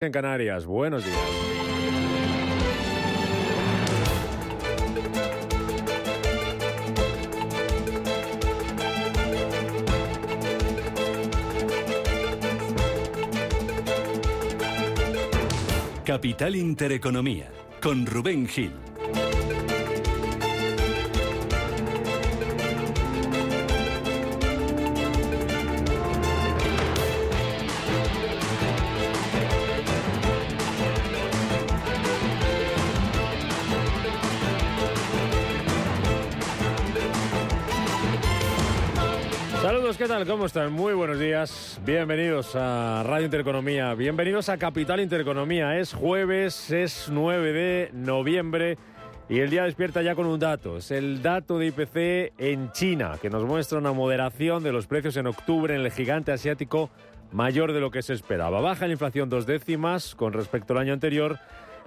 en Canarias. Buenos días. Capital Intereconomía, con Rubén Gil. Tal? ¿Cómo están? Muy buenos días. Bienvenidos a Radio Intereconomía. Bienvenidos a Capital Intereconomía. Es jueves, es 9 de noviembre y el día despierta ya con un dato. Es el dato de IPC en China, que nos muestra una moderación de los precios en octubre en el gigante asiático mayor de lo que se esperaba. Baja la inflación dos décimas con respecto al año anterior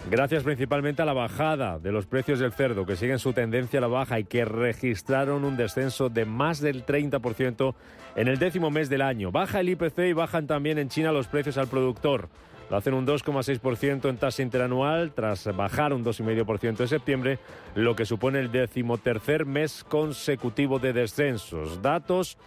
gracias principalmente a la bajada de los precios del cerdo, que siguen su tendencia a la baja y que registraron un descenso de más del 30% en el décimo mes del año. Baja el IPC y bajan también en China los precios al productor. Lo hacen un 2,6% en tasa interanual, tras bajar un 2,5% en septiembre, lo que supone el decimotercer mes consecutivo de descensos. Datos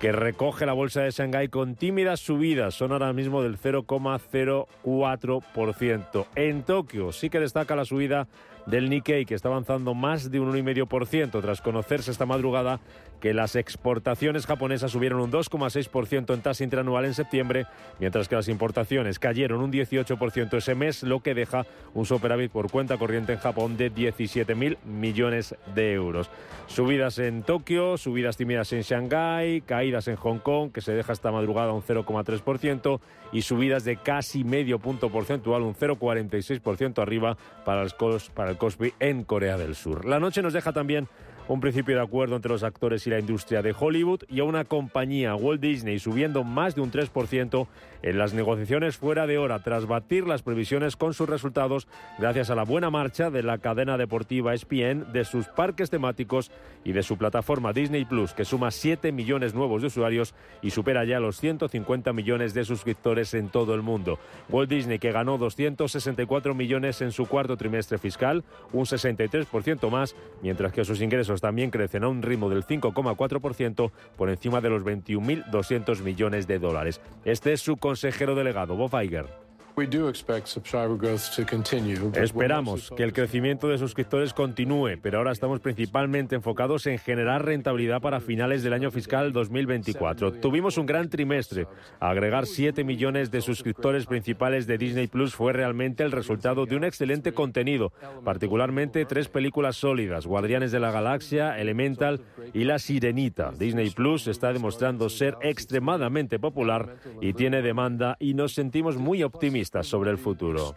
que recoge la bolsa de Shanghái con tímidas subidas, son ahora mismo del 0,04%. En Tokio sí que destaca la subida del Nikkei, que está avanzando más de un 1,5%, tras conocerse esta madrugada que las exportaciones japonesas subieron un 2,6% en tasa interanual en septiembre, mientras que las importaciones cayeron un 18% ese mes, lo que deja un superávit por cuenta corriente en Japón de 17.000 millones de euros. Subidas en Tokio, subidas tímidas en Shanghái, caídas en Hong Kong, que se deja esta madrugada un 0,3%, y subidas de casi medio punto porcentual, un 0,46% arriba para el, para en Corea del Sur. La noche nos deja también un principio de acuerdo entre los actores y la industria de Hollywood y a una compañía, Walt Disney, subiendo más de un 3% en las negociaciones fuera de hora tras batir las previsiones con sus resultados gracias a la buena marcha de la cadena deportiva ESPN, de sus parques temáticos y de su plataforma Disney Plus, que suma 7 millones nuevos de usuarios y supera ya los 150 millones de suscriptores en todo el mundo. Walt Disney, que ganó 264 millones en su cuarto trimestre fiscal, un 63% más, mientras que sus ingresos también crecen a un ritmo del 5,4% por encima de los 21.200 millones de dólares. Este es su consejero delegado, Bob Iger. Esperamos que el crecimiento de suscriptores continúe, pero ahora estamos principalmente enfocados en generar rentabilidad para finales del año fiscal 2024. Tuvimos un gran trimestre. Agregar 7 millones de suscriptores principales de Disney Plus fue realmente el resultado de un excelente contenido, particularmente tres películas sólidas, Guardianes de la Galaxia, Elemental y La Sirenita. Disney Plus está demostrando ser extremadamente popular y tiene demanda y nos sentimos muy optimistas sobre el futuro.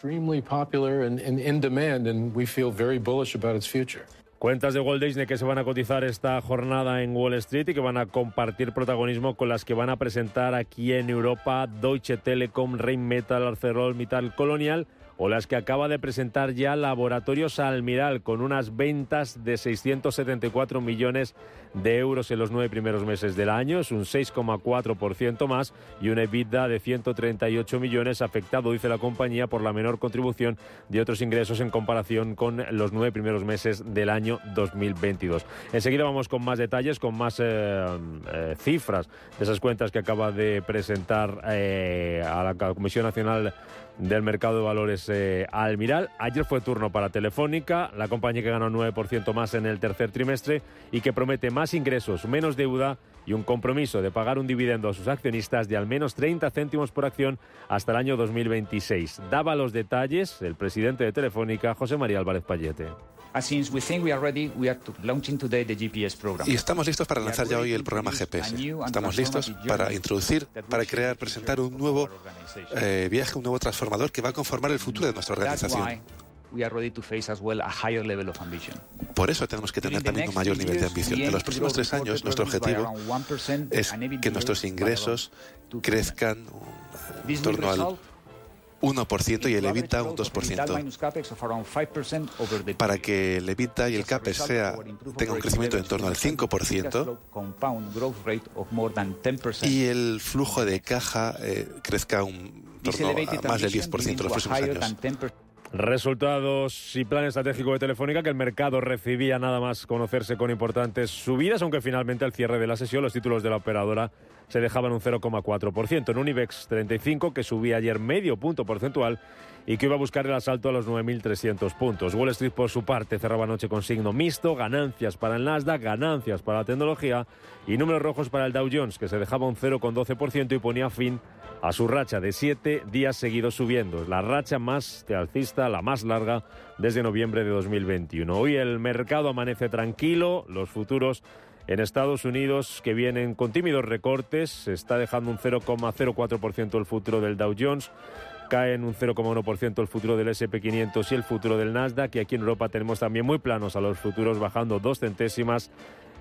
Cuentas de Walt Disney que se van a cotizar esta jornada en Wall Street y que van a compartir protagonismo con las que van a presentar aquí en Europa Deutsche Telekom, Rheinmetall, ArcelorMittal, Colonial o las que acaba de presentar ya Laboratorios Almiral con unas ventas de 674 millones de euros en los nueve primeros meses del año, es un 6,4% más y una EBITDA de 138 millones afectado, dice la compañía, por la menor contribución de otros ingresos en comparación con los nueve primeros meses del año 2022. Enseguida vamos con más detalles, con más eh, eh, cifras de esas cuentas que acaba de presentar eh, a la Comisión Nacional del mercado de valores eh, Almiral. Ayer fue turno para Telefónica, la compañía que ganó 9% más en el tercer trimestre y que promete más ingresos, menos deuda y un compromiso de pagar un dividendo a sus accionistas de al menos 30 céntimos por acción hasta el año 2026. Daba los detalles el presidente de Telefónica, José María Álvarez Payete. Y estamos listos para lanzar ya hoy el programa GPS. Estamos listos para introducir, para crear, presentar un nuevo eh, viaje, un nuevo transformador que va a conformar el futuro de nuestra organización. Por eso tenemos que tener también un mayor nivel de ambición. En los próximos tres años, nuestro objetivo es que nuestros ingresos crezcan en torno al 1% y el EBITDA un 2%. Para que el EBITDA y el CAPEX sea, tenga un crecimiento en torno al 5% y el flujo de caja eh, crezca un torno a más del 10% en los próximos años. Resultados y plan estratégico de Telefónica que el mercado recibía nada más conocerse con importantes subidas, aunque finalmente al cierre de la sesión los títulos de la operadora se dejaban un 0,4%. En un IBEX 35 que subía ayer medio punto porcentual y que iba a buscar el asalto a los 9.300 puntos. Wall Street, por su parte, cerraba anoche con signo mixto, ganancias para el Nasdaq, ganancias para la tecnología y números rojos para el Dow Jones, que se dejaba un 0,12% y ponía fin a su racha de siete días seguidos subiendo. La racha más alcista, la más larga desde noviembre de 2021. Hoy el mercado amanece tranquilo, los futuros en Estados Unidos que vienen con tímidos recortes, está dejando un 0,04% el futuro del Dow Jones, cae en un 0,1% el futuro del SP500 y el futuro del Nasdaq, y aquí en Europa tenemos también muy planos a los futuros bajando dos centésimas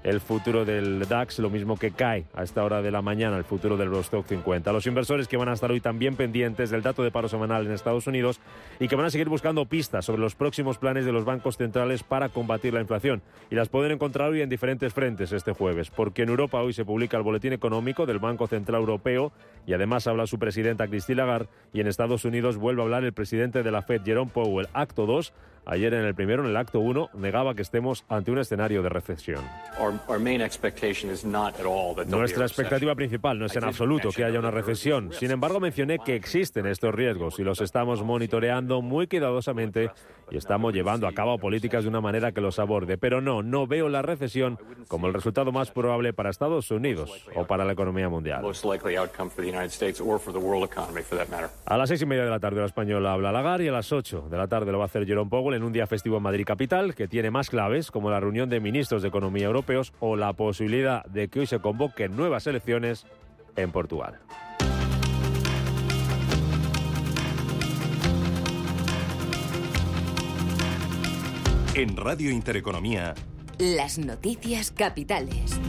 el futuro del DAX, lo mismo que cae a esta hora de la mañana el futuro del Eurostock 50. Los inversores que van a estar hoy también pendientes del dato de paro semanal en Estados Unidos y que van a seguir buscando pistas sobre los próximos planes de los bancos centrales para combatir la inflación. Y las pueden encontrar hoy en diferentes frentes este jueves, porque en Europa hoy se publica el boletín económico del Banco Central Europeo y además habla su presidenta Christine Lagarde y en Estados Unidos vuelve a hablar el presidente de la Fed, Jerome Powell. Acto 2 Ayer en el primero, en el acto 1, negaba que estemos ante un escenario de recesión. Nuestra expectativa principal no es en absoluto que haya una recesión. Sin embargo, mencioné que existen estos riesgos y los estamos monitoreando muy cuidadosamente y estamos llevando a cabo políticas de una manera que los aborde. Pero no, no veo la recesión como el resultado más probable para Estados Unidos o para la economía mundial. A las seis y media de la tarde la española habla Lagar y a las ocho de la tarde lo va a hacer Jerome Powell en un día festivo en Madrid Capital, que tiene más claves, como la reunión de ministros de Economía europeos o la posibilidad de que hoy se convoquen nuevas elecciones en Portugal. En Radio Intereconomía. Las noticias capitales.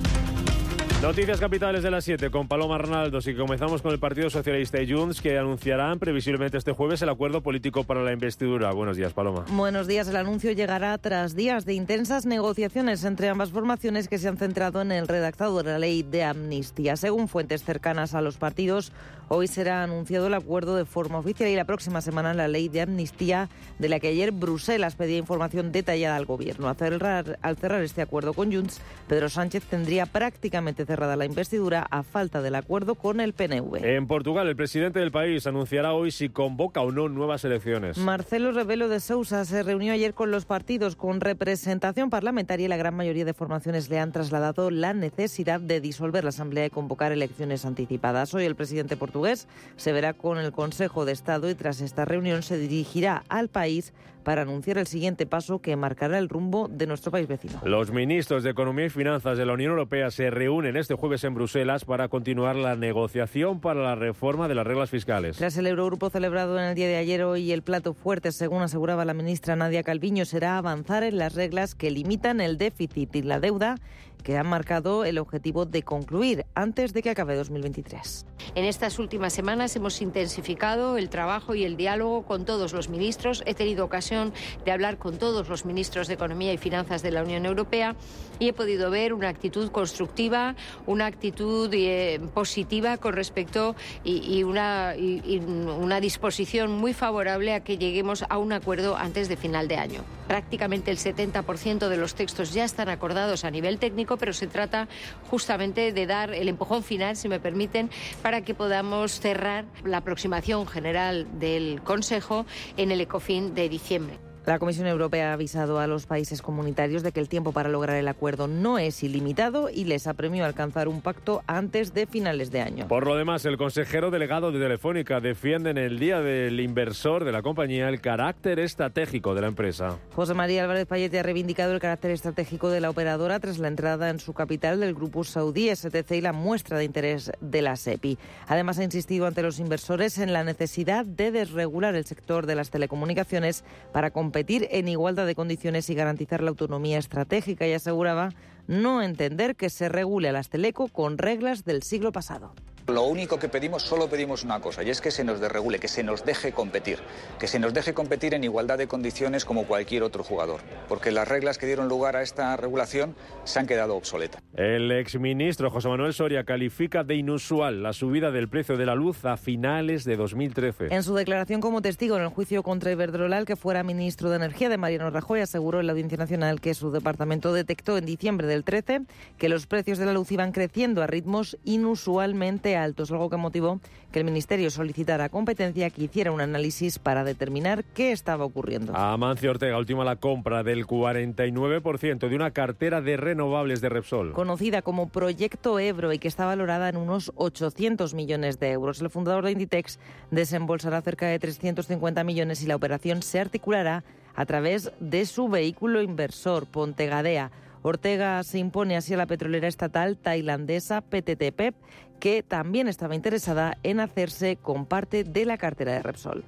Noticias capitales de las 7 con Paloma Arnaldo. Y comenzamos con el Partido Socialista y Junts que anunciarán previsiblemente este jueves el acuerdo político para la investidura. Buenos días, Paloma. Buenos días. El anuncio llegará tras días de intensas negociaciones entre ambas formaciones que se han centrado en el redactado de la ley de amnistía. Según fuentes cercanas a los partidos, hoy será anunciado el acuerdo de forma oficial y la próxima semana la ley de amnistía de la que ayer Bruselas pedía información detallada al gobierno. Al cerrar, al cerrar este acuerdo con Junts, Pedro Sánchez tendría prácticamente cerrada la investidura a falta del acuerdo con el PNV. En Portugal, el presidente del país anunciará hoy si convoca o no nuevas elecciones. Marcelo Rebelo de Sousa se reunió ayer con los partidos con representación parlamentaria y la gran mayoría de formaciones le han trasladado la necesidad de disolver la Asamblea y convocar elecciones anticipadas. Hoy el presidente portugués se verá con el Consejo de Estado y tras esta reunión se dirigirá al país para anunciar el siguiente paso que marcará el rumbo de nuestro país vecino. Los ministros de Economía y Finanzas de la Unión Europea se reúnen este jueves en Bruselas para continuar la negociación para la reforma de las reglas fiscales. Tras el Eurogrupo celebrado en el día de ayer, hoy el plato fuerte, según aseguraba la ministra Nadia Calviño, será avanzar en las reglas que limitan el déficit y la deuda que han marcado el objetivo de concluir antes de que acabe 2023. En estas últimas semanas hemos intensificado el trabajo y el diálogo con todos los ministros. He tenido ocasión de hablar con todos los ministros de Economía y Finanzas de la Unión Europea y he podido ver una actitud constructiva, una actitud eh, positiva con respecto y, una, y una disposición muy favorable a que lleguemos a un acuerdo antes de final de año. Prácticamente el 70% de los textos ya están acordados a nivel técnico, pero se trata justamente de dar el empujón final, si me permiten, para que podamos cerrar la aproximación general del Consejo en el ECOFIN de diciembre. La Comisión Europea ha avisado a los países comunitarios de que el tiempo para lograr el acuerdo no es ilimitado y les apremió a alcanzar un pacto antes de finales de año. Por lo demás, el consejero delegado de Telefónica defiende en el Día del Inversor de la compañía el carácter estratégico de la empresa. José María Álvarez Payete ha reivindicado el carácter estratégico de la operadora tras la entrada en su capital del grupo saudí STC y la muestra de interés de la SEPI. Además, ha insistido ante los inversores en la necesidad de desregular el sector de las telecomunicaciones para competir competir en igualdad de condiciones y garantizar la autonomía estratégica y aseguraba no entender que se regule a las teleco con reglas del siglo pasado. Lo único que pedimos, solo pedimos una cosa, y es que se nos desregule, que se nos deje competir, que se nos deje competir en igualdad de condiciones como cualquier otro jugador, porque las reglas que dieron lugar a esta regulación se han quedado obsoletas. El exministro José Manuel Soria califica de inusual la subida del precio de la luz a finales de 2013. En su declaración como testigo en el juicio contra Iberdrola, el que fuera ministro de Energía de Mariano Rajoy aseguró en la Audiencia Nacional que su departamento detectó en diciembre del 13 que los precios de la luz iban creciendo a ritmos inusualmente altos, algo que motivó que el Ministerio solicitara competencia que hiciera un análisis para determinar qué estaba ocurriendo. Amancio Ortega última la compra del 49% de una cartera de renovables de Repsol. Conocida como Proyecto Ebro y que está valorada en unos 800 millones de euros. El fundador de Inditex desembolsará cerca de 350 millones y la operación se articulará a través de su vehículo inversor, Pontegadea. Ortega se impone así a la petrolera estatal tailandesa PTTP, que también estaba interesada en hacerse con parte de la cartera de Repsol.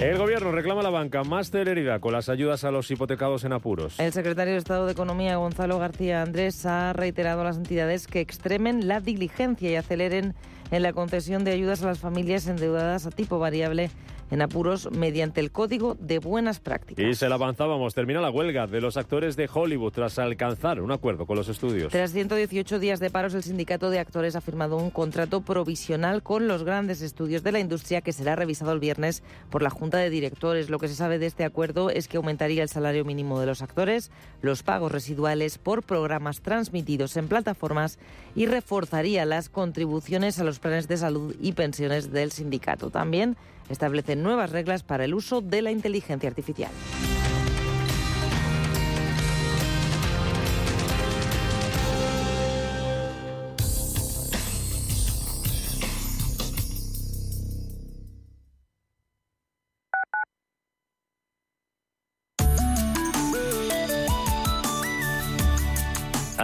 El gobierno reclama a la banca más celeridad con las ayudas a los hipotecados en apuros. El secretario de Estado de Economía, Gonzalo García Andrés, ha reiterado a las entidades que extremen la diligencia y aceleren en la concesión de ayudas a las familias endeudadas a tipo variable en apuros mediante el Código de Buenas Prácticas. Y se la avanzábamos. Termina la huelga de los actores de Hollywood tras alcanzar un acuerdo con los estudios. Tras 118 días de paros, el sindicato de actores ha firmado un contrato provisional con los grandes estudios de la industria que será revisado el viernes por la Junta de Directores. Lo que se sabe de este acuerdo es que aumentaría el salario mínimo de los actores, los pagos residuales por programas transmitidos en plataformas y reforzaría las contribuciones a los planes de salud y pensiones del sindicato. También establecen nuevas reglas para el uso de la inteligencia artificial.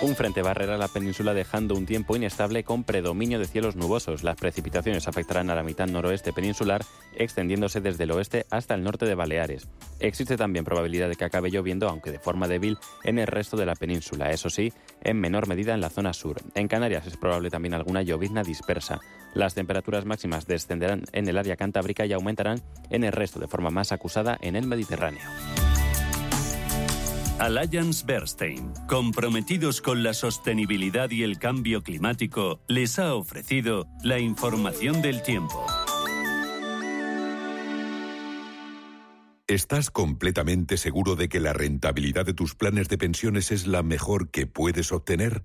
Un frente barrerá la península dejando un tiempo inestable con predominio de cielos nubosos. Las precipitaciones afectarán a la mitad noroeste peninsular, extendiéndose desde el oeste hasta el norte de Baleares. Existe también probabilidad de que acabe lloviendo, aunque de forma débil, en el resto de la península, eso sí, en menor medida en la zona sur. En Canarias es probable también alguna llovizna dispersa. Las temperaturas máximas descenderán en el área cantábrica y aumentarán en el resto de forma más acusada en el Mediterráneo. Alliance Bernstein, comprometidos con la sostenibilidad y el cambio climático, les ha ofrecido la información del tiempo. ¿Estás completamente seguro de que la rentabilidad de tus planes de pensiones es la mejor que puedes obtener?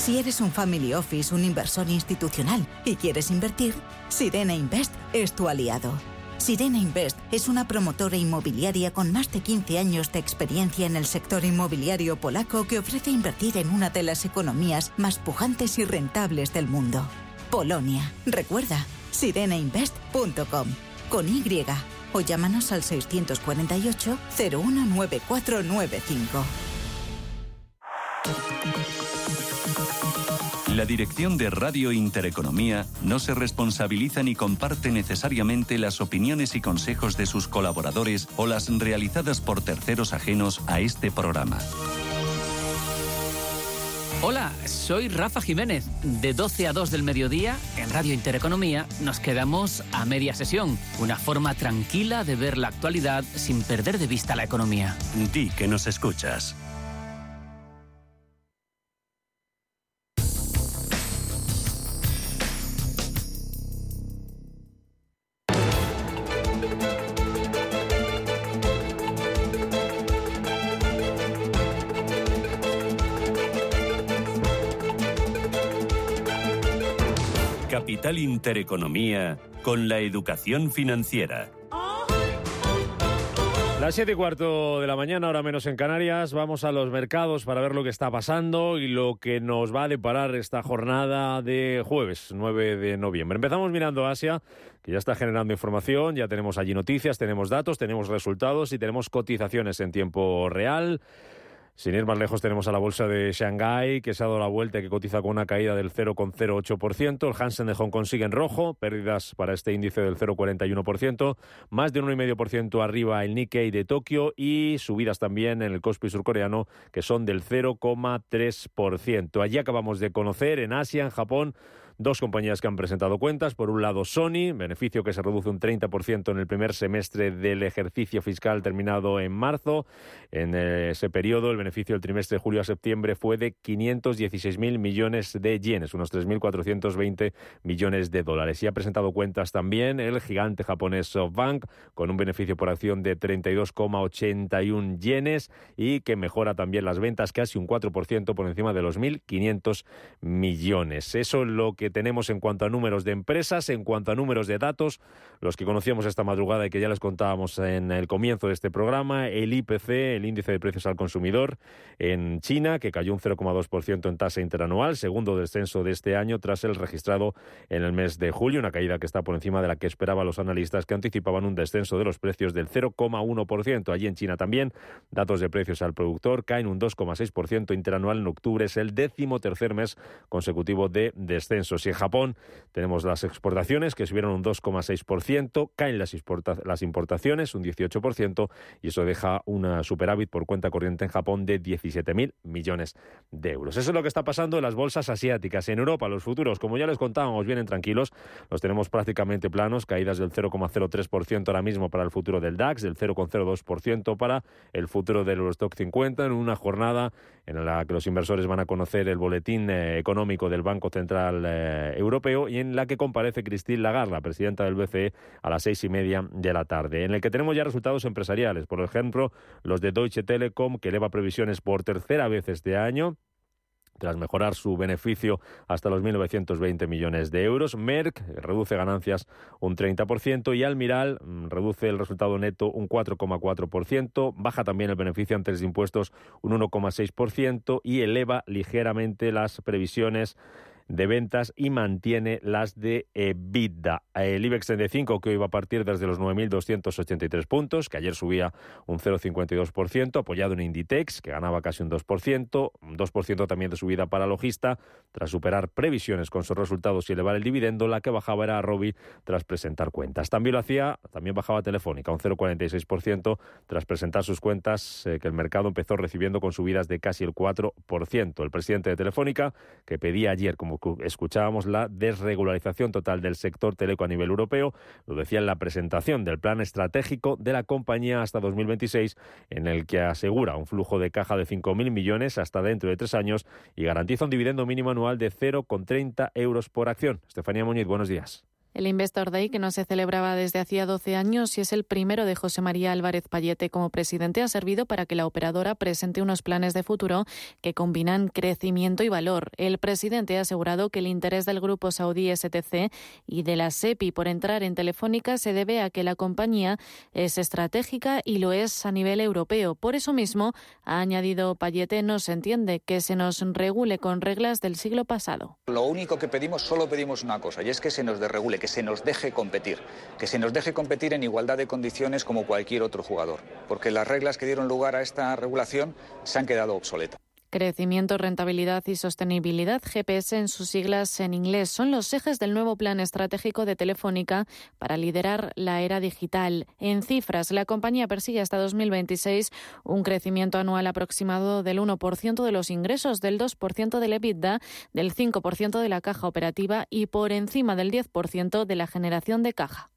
Si eres un family office, un inversor institucional y quieres invertir, Sirena Invest es tu aliado. Sirena Invest es una promotora inmobiliaria con más de 15 años de experiencia en el sector inmobiliario polaco que ofrece invertir en una de las economías más pujantes y rentables del mundo. Polonia. Recuerda, sirenainvest.com. Con Y. O llámanos al 648 019495. La dirección de Radio Intereconomía no se responsabiliza ni comparte necesariamente las opiniones y consejos de sus colaboradores o las realizadas por terceros ajenos a este programa. Hola, soy Rafa Jiménez. De 12 a 2 del mediodía, en Radio Intereconomía, nos quedamos a media sesión. Una forma tranquila de ver la actualidad sin perder de vista la economía. Di que nos escuchas. Capital Intereconomía con la educación financiera. Las siete y cuarto de la mañana, ahora menos en Canarias, vamos a los mercados para ver lo que está pasando y lo que nos va a deparar esta jornada de jueves 9 de noviembre. Empezamos mirando Asia, que ya está generando información, ya tenemos allí noticias, tenemos datos, tenemos resultados y tenemos cotizaciones en tiempo real. Sin ir más lejos, tenemos a la bolsa de Shanghái, que se ha dado la vuelta y que cotiza con una caída del 0,08%. El Hansen de Hong Kong sigue en rojo, pérdidas para este índice del 0,41%. Más de un 1,5% arriba el Nikkei de Tokio y subidas también en el Kospi surcoreano, que son del 0,3%. Allí acabamos de conocer en Asia, en Japón, Dos compañías que han presentado cuentas. Por un lado, Sony, beneficio que se reduce un 30% en el primer semestre del ejercicio fiscal terminado en marzo. En ese periodo, el beneficio del trimestre de julio a septiembre fue de 516.000 millones de yenes, unos 3.420 millones de dólares. Y ha presentado cuentas también el gigante japonés SoftBank, con un beneficio por acción de 32,81 yenes y que mejora también las ventas casi un 4% por encima de los 1.500 millones. Eso es lo que tenemos en cuanto a números de empresas, en cuanto a números de datos, los que conocíamos esta madrugada y que ya les contábamos en el comienzo de este programa, el IPC, el índice de precios al consumidor en China, que cayó un 0,2% en tasa interanual, segundo descenso de este año tras el registrado en el mes de julio, una caída que está por encima de la que esperaban los analistas que anticipaban un descenso de los precios del 0,1%. Allí en China también, datos de precios al productor caen un 2,6% interanual en octubre, es el décimo tercer mes consecutivo de descenso. Y en Japón tenemos las exportaciones que subieron un 2,6%, caen las, las importaciones un 18% y eso deja una superávit por cuenta corriente en Japón de 17.000 millones de euros. Eso es lo que está pasando en las bolsas asiáticas. En Europa los futuros, como ya les contábamos, vienen tranquilos. Los tenemos prácticamente planos, caídas del 0,03% ahora mismo para el futuro del DAX, del 0,02% para el futuro del Eurostock 50 en una jornada en la que los inversores van a conocer el boletín eh, económico del Banco Central eh, Europeo y en la que comparece Christine Lagarde, la presidenta del BCE, a las seis y media de la tarde, en el que tenemos ya resultados empresariales. Por ejemplo, los de Deutsche Telekom, que eleva previsiones por tercera vez este año tras mejorar su beneficio hasta los 1.920 millones de euros. Merck reduce ganancias un 30% y Almiral mm, reduce el resultado neto un 4,4%, baja también el beneficio antes de impuestos un 1,6% y eleva ligeramente las previsiones de ventas y mantiene las de EBITDA. El IBEX 35 que hoy va a partir desde los 9.283 puntos, que ayer subía un 0,52%, apoyado en Inditex, que ganaba casi un 2%, un 2% también de subida para Logista, tras superar previsiones con sus resultados y elevar el dividendo, la que bajaba era Robi tras presentar cuentas. También lo hacía, también bajaba Telefónica, un 0,46% tras presentar sus cuentas eh, que el mercado empezó recibiendo con subidas de casi el 4%. El presidente de Telefónica, que pedía ayer, como escuchábamos la desregularización total del sector teleco a nivel europeo, lo decía en la presentación del plan estratégico de la compañía hasta 2026, en el que asegura un flujo de caja de 5.000 millones hasta dentro de tres años y garantiza un dividendo mínimo anual de 0,30 euros por acción. Estefanía Muñiz, buenos días. El Investor Day, que no se celebraba desde hacía 12 años y es el primero de José María Álvarez Payete como presidente, ha servido para que la operadora presente unos planes de futuro que combinan crecimiento y valor. El presidente ha asegurado que el interés del grupo saudí STC y de la SEPI por entrar en Telefónica se debe a que la compañía es estratégica y lo es a nivel europeo. Por eso mismo, ha añadido Payete, no se entiende que se nos regule con reglas del siglo pasado. Lo único que pedimos, solo pedimos una cosa, y es que se nos desregule que se nos deje competir, que se nos deje competir en igualdad de condiciones como cualquier otro jugador, porque las reglas que dieron lugar a esta regulación se han quedado obsoletas. Crecimiento, rentabilidad y sostenibilidad, GPS en sus siglas en inglés, son los ejes del nuevo plan estratégico de Telefónica para liderar la era digital. En cifras, la compañía persigue hasta 2026 un crecimiento anual aproximado del 1% de los ingresos, del 2% del EBITDA, del 5% de la caja operativa y por encima del 10% de la generación de caja.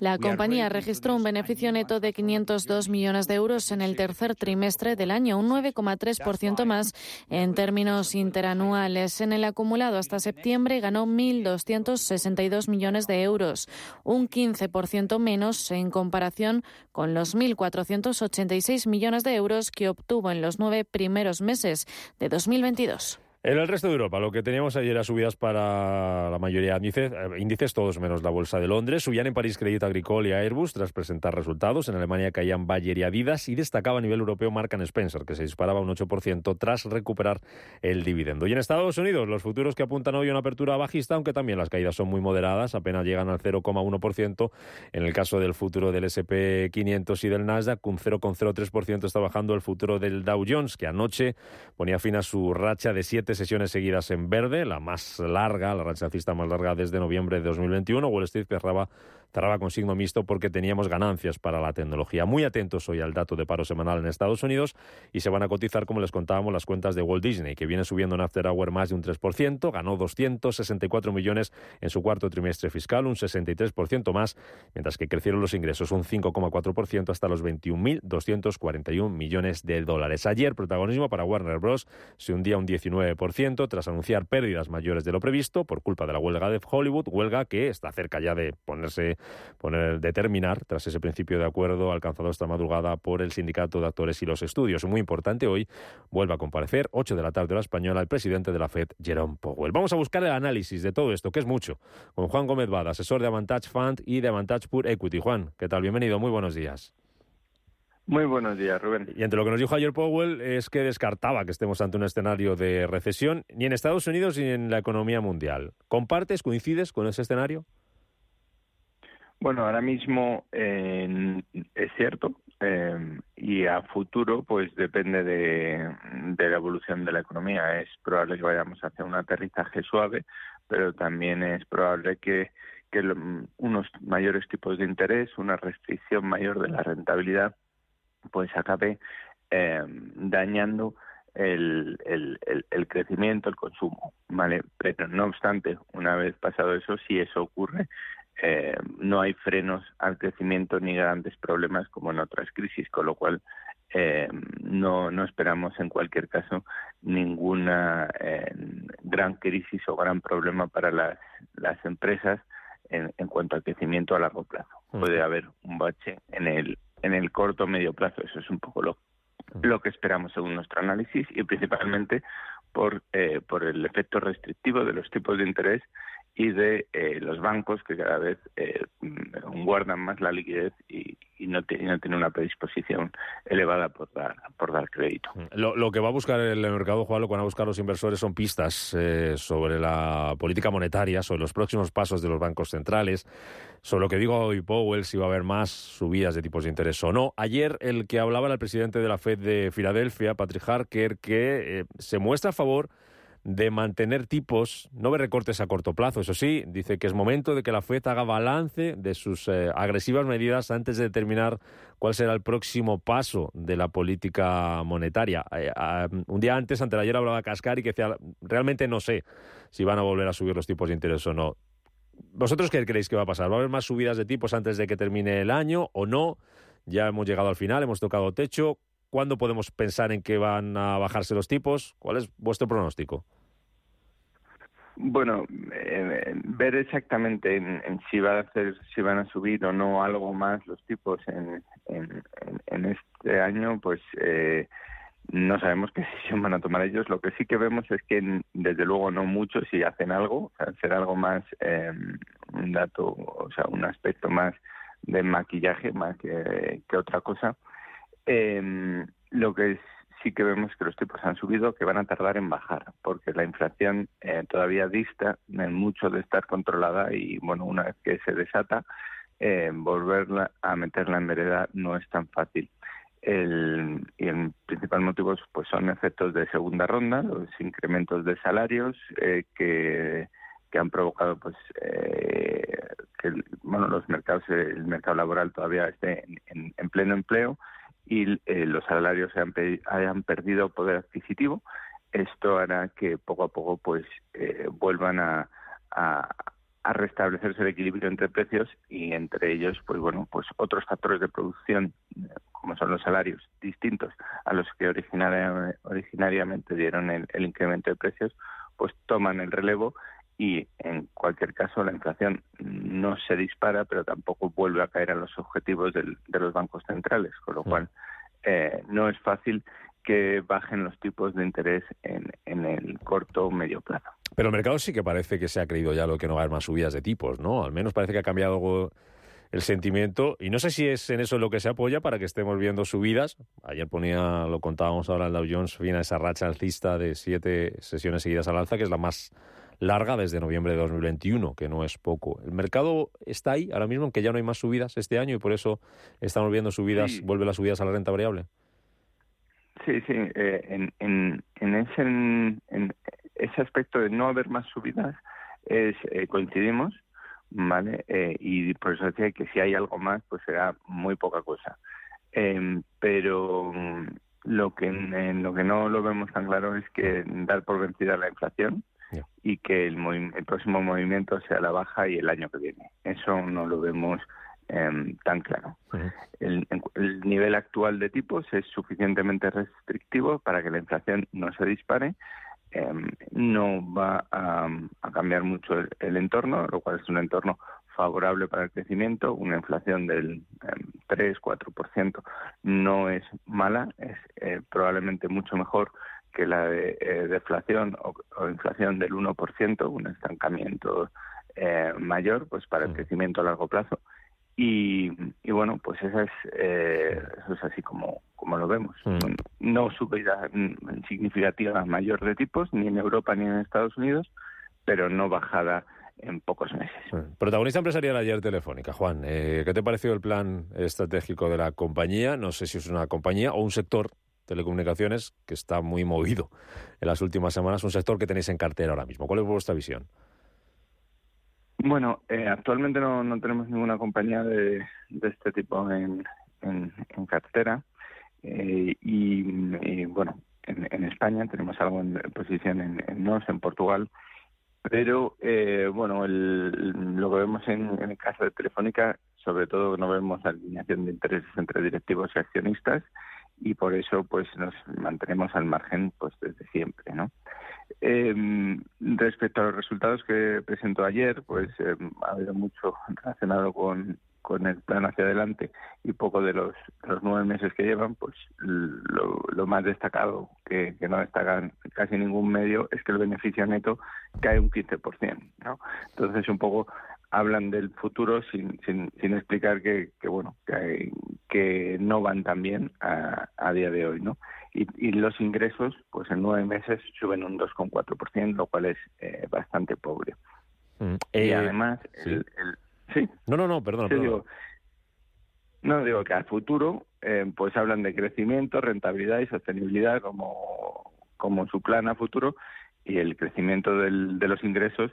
La compañía registró un beneficio neto de 502 millones de euros en el tercer trimestre del año, un 9,3% más en términos interanuales. En el acumulado hasta septiembre ganó 1.262 millones de euros, un 15% menos en comparación con los 1.486 millones de euros que obtuvo en los nueve primeros meses de 2022. En el resto de Europa, lo que teníamos ayer era subidas para la mayoría de índices, eh, índices, todos menos la Bolsa de Londres. Subían en París Crédit Agricole y Airbus tras presentar resultados. En Alemania caían Bayer y Adidas y destacaba a nivel europeo Mark Spencer, que se disparaba un 8% tras recuperar el dividendo. Y en Estados Unidos, los futuros que apuntan hoy a una apertura bajista, aunque también las caídas son muy moderadas, apenas llegan al 0,1%. En el caso del futuro del SP 500 y del Nasdaq, un 0,03% está bajando el futuro del Dow Jones, que anoche ponía fin a su racha de sesiones seguidas en verde, la más larga, la racha más larga desde noviembre de 2021. Wall Street cerraba cerraba con signo mixto porque teníamos ganancias para la tecnología. Muy atentos hoy al dato de paro semanal en Estados Unidos y se van a cotizar, como les contábamos, las cuentas de Walt Disney, que viene subiendo en After Hour más de un 3%, ganó 264 millones en su cuarto trimestre fiscal, un 63% más, mientras que crecieron los ingresos un 5,4% hasta los 21.241 millones de dólares. Ayer, protagonismo para Warner Bros. se hundía un 19% tras anunciar pérdidas mayores de lo previsto por culpa de la huelga de Hollywood, huelga que está cerca ya de ponerse poner, determinar tras ese principio de acuerdo alcanzado esta madrugada por el Sindicato de Actores y los Estudios. Muy importante, hoy vuelve a comparecer, 8 de la tarde hora española, el presidente de la FED, Jerome Powell. Vamos a buscar el análisis de todo esto, que es mucho, con Juan Gómez Bada, asesor de Avantage Fund y de Avantage Pure Equity. Juan, ¿qué tal? Bienvenido, muy buenos días. Muy buenos días, Rubén. Y entre lo que nos dijo ayer Powell es que descartaba que estemos ante un escenario de recesión ni en Estados Unidos ni en la economía mundial. ¿Compartes, coincides con ese escenario? Bueno, ahora mismo es cierto eh, y a futuro pues depende de, la evolución de la economía. Es probable que vayamos hacia un aterrizaje suave, pero también es probable que, unos mayores tipos de interés, una restricción mayor de la rentabilidad, pues acabe eh, dañando el, el, el, crecimiento, el consumo, ¿vale? Pero no obstante, una vez pasado eso, si eso ocurre, eh, no hay frenos al crecimiento ni grandes problemas como en otras crisis, con lo cual eh, no, no esperamos en cualquier caso ninguna eh, gran crisis o gran problema para las, las empresas en, en cuanto al crecimiento a largo plazo. Puede haber un bache en el, en el corto o medio plazo, eso es un poco lo, lo que esperamos según nuestro análisis y principalmente por, eh, por el efecto restrictivo de los tipos de interés y de eh, los bancos que cada vez eh, guardan más la liquidez y, no, tienen una predisposición elevada por dar, por dar crédito. Mm, lo, que va a buscar el mercado, Juan, lo que van a buscar los inversores son pistas eh, sobre la política monetaria, sobre los próximos pasos de los bancos centrales, sobre lo que digo hoy Powell, si va a haber más subidas de tipos de interés o no. Ayer el que hablaba era el presidente de la Fed de Filadelfia, Patrick Harker, que se muestra a favor de mantener tipos, no ve recortes a corto plazo, eso sí, dice que es momento de que la FED haga balance de sus eh, agresivas medidas antes de determinar cuál será el próximo paso de la política monetaria. Eh, un día antes, ante ayer, hablaba Cascari que decía, realmente no sé si van a volver a subir los tipos de interés o no. ¿Vosotros qué creéis que va a pasar? ¿Va a haber más subidas de tipos antes de que termine el año o no? Ya hemos llegado al final, hemos tocado techo. ¿Cuándo podemos pensar en que van a bajarse los tipos? ¿Cuál es vuestro pronóstico? Bueno, eh, ver exactamente en, si va a hacer, si van a subir o no algo más los tipos en, en, este año, pues eh, no sabemos qué decisión van a tomar ellos. Lo que sí que vemos es que desde luego no mucho si hacen algo, hacer algo más, eh, un dato, o sea, un aspecto más de maquillaje más que otra cosa. Eh, lo que sí que vemos que los tipos han subido, que van a tardar en bajar, porque la inflación eh, todavía dista en mucho de estar controlada y, bueno, una vez que se desata, eh, volverla a meterla en vereda no es tan fácil. El, y el principal motivo pues son efectos de segunda ronda, los incrementos de salarios eh, que, que, han provocado pues eh, que bueno los mercados el mercado laboral todavía esté en, pleno empleo y eh, los salarios hayan, hayan, perdido poder adquisitivo. Esto hará que poco a poco pues eh, vuelvan a, a, a restablecerse el equilibrio entre precios y entre ellos, pues bueno, pues otros factores de producción, como son los salarios, distintos a los que originariamente dieron el, incremento de precios, pues toman el relevo y en cualquier caso la inflación no se dispara, pero tampoco vuelve a caer a los objetivos del, de los bancos centrales, con lo cual eh, no es fácil que bajen los tipos de interés en, en el corto o medio plazo. Pero el mercado sí que parece que se ha creído ya lo que no va a haber más subidas de tipos, ¿no? Al menos parece que ha cambiado algo el sentimiento y no sé si es en eso lo que se apoya para que estemos viendo subidas. Ayer ponía, lo contábamos ahora en Dow Jones, viene esa racha alcista de siete sesiones seguidas al alza, que es la más larga desde noviembre de 2021, que no es poco. ¿El mercado está ahí ahora mismo, aunque ya no hay más subidas este año y por eso estamos viendo subidas, vuelve las subidas a la renta variable? Sí, sí, eh, en, en, en, ese, en, ese aspecto de no haber más subidas es eh, coincidimos, ¿vale? Eh, y por eso decía que si hay algo más, pues será muy poca cosa. Em, pero mm, lo que en, lo que no lo vemos tan claro es que dar por vencida la inflación y que el, el próximo movimiento sea la baja y el año que viene. Eso no lo vemos Em, tan claro. el, nivel actual de tipos es suficientemente restrictivo para que la inflación no se dispare. Em, no va a, cambiar mucho el, entorno, lo cual es un entorno favorable para el crecimiento. Una inflación del 3-4% em, no es mala, es eh, probablemente mucho mejor que la de eh, deflación o, o, inflación del 1%, un estancamiento eh, mayor pues para el crecimiento a largo plazo y, bueno, pues esa es, eh, eso es así como, como lo vemos. Mm. No subida significativa mayor de tipos, ni en Europa ni en Estados Unidos, pero no bajada en pocos meses. Protagonista empresarial ayer Telefónica. Juan, eh, ¿qué te pareció el plan estratégico de la compañía? No sé si es una compañía o un sector telecomunicaciones que está muy movido en las últimas semanas, un sector que tenéis en cartera ahora mismo. ¿Cuál es vuestra visión? Bueno, eh, actualmente no, no, tenemos ninguna compañía de, de este tipo en, en, cartera eh, y, bueno, en, en, España tenemos algo en posición en, en NOS, en Portugal, pero eh, bueno, el, lo que vemos en, el caso de Telefónica, sobre todo no vemos alineación de intereses entre directivos y accionistas y por eso pues nos mantenemos al margen pues desde siempre, ¿no? Eh, respecto a los resultados que presentó ayer, pues eh, ha habido mucho relacionado con, con el plan hacia adelante y poco de los, los nueve meses que llevan, pues lo, lo más destacado, que, no destacan casi ningún medio, es que el beneficio neto cae un 15%. ¿no? Entonces, un poco hablan del futuro sin, sin, sin explicar que, que bueno que, que, no van tan bien a, a día de hoy no y, y, los ingresos pues en nueve meses suben un 2,4% lo cual es eh, bastante pobre mm, y eh, además sí. El, sí no no no perdón, perdón. Digo, no digo que al futuro eh, pues hablan de crecimiento rentabilidad y sostenibilidad como como su plan a futuro y el crecimiento del, de los ingresos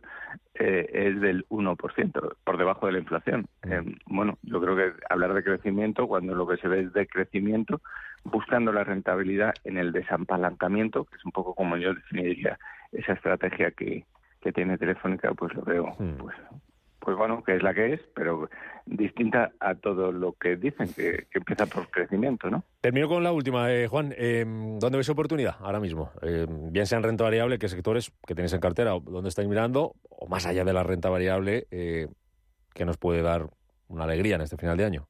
eh, es del 1%, por debajo de la inflación. Eh, bueno, yo creo que hablar de crecimiento, cuando lo que se ve es de crecimiento, buscando la rentabilidad en el desampalancamiento, que es un poco como yo definiría esa estrategia que, que tiene Telefónica, pues lo veo pues pues bueno, que es la que es, pero distinta a todo lo que dicen, que, empieza por crecimiento, ¿no? Termino con la última, eh, Juan. Eh, ¿Dónde ves oportunidad ahora mismo? Eh, bien sea en renta variable, ¿qué sectores que tenéis en cartera? ¿Dónde estáis mirando? O más allá de la renta variable, eh, ¿qué nos puede dar una alegría en este final de año?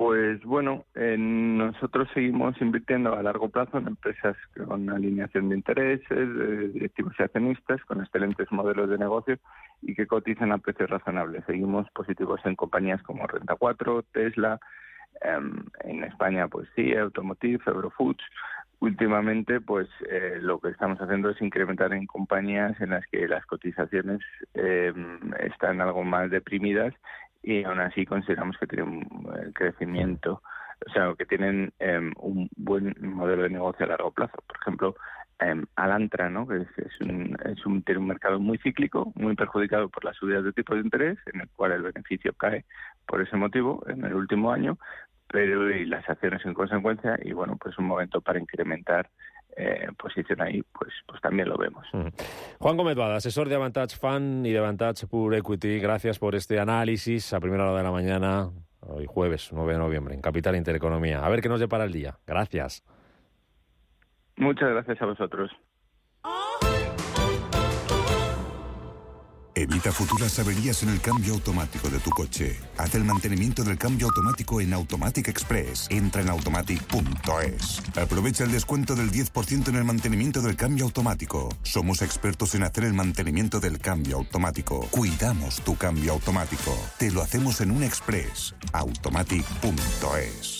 Pues bueno, nosotros seguimos invirtiendo a largo plazo en empresas con alineación de intereses, directivos y accionistas, con excelentes modelos de negocio y que cotizan a precios razonables. Seguimos positivos en compañías como Renta 4, Tesla, em, en España pues sí, Automotive, Eurofoods. Últimamente pues eh, lo que estamos haciendo es incrementar en compañías en las que las cotizaciones em, están algo más deprimidas y aún así consideramos que tiene un crecimiento o sea, que tienen em, un buen modelo de negocio a largo plazo. Por ejemplo, eh, Alantra, ¿no? que es, un, es un, tiene un mercado muy cíclico, muy perjudicado por las subidas de tipos de interés, en el cual el beneficio cae por ese motivo en el último año, pero y las acciones en consecuencia, y bueno, pues un momento para incrementar eh, posición ahí, pues, pues también lo vemos. Juan Gómez Bada, asesor de Avantage Fan y de Avantage Pure Equity, gracias por este análisis a primera hora de la mañana, hoy jueves 9 de noviembre, en Capital Intereconomía. A ver qué nos depara el día. Gracias. Muchas gracias a vosotros. Evita futuras averías en el cambio automático de tu coche. Haz el mantenimiento del cambio automático en Automatic Express. Entra en automatic.es. Aprovecha el descuento del 10% en el mantenimiento del cambio automático. Somos expertos en hacer el mantenimiento del cambio automático. Cuidamos tu cambio automático. Te lo hacemos en un Express. Automatic.es.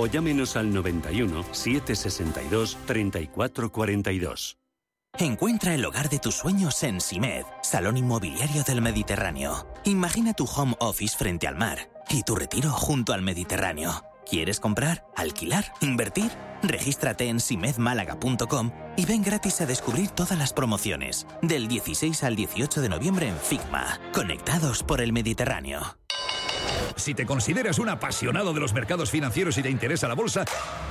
o llámenos al 91 762 3442. Encuentra el hogar de tus sueños en Simed, Salón Inmobiliario del Mediterráneo. Imagina tu home office frente al mar y tu retiro junto al Mediterráneo. ¿Quieres comprar, alquilar, invertir? Regístrate en simedmálaga.com y ven gratis a descubrir todas las promociones. Del 16 al 18 de noviembre en Figma. Conectados por el Mediterráneo. Si te consideras un apasionado de los mercados financieros y te interesa la bolsa,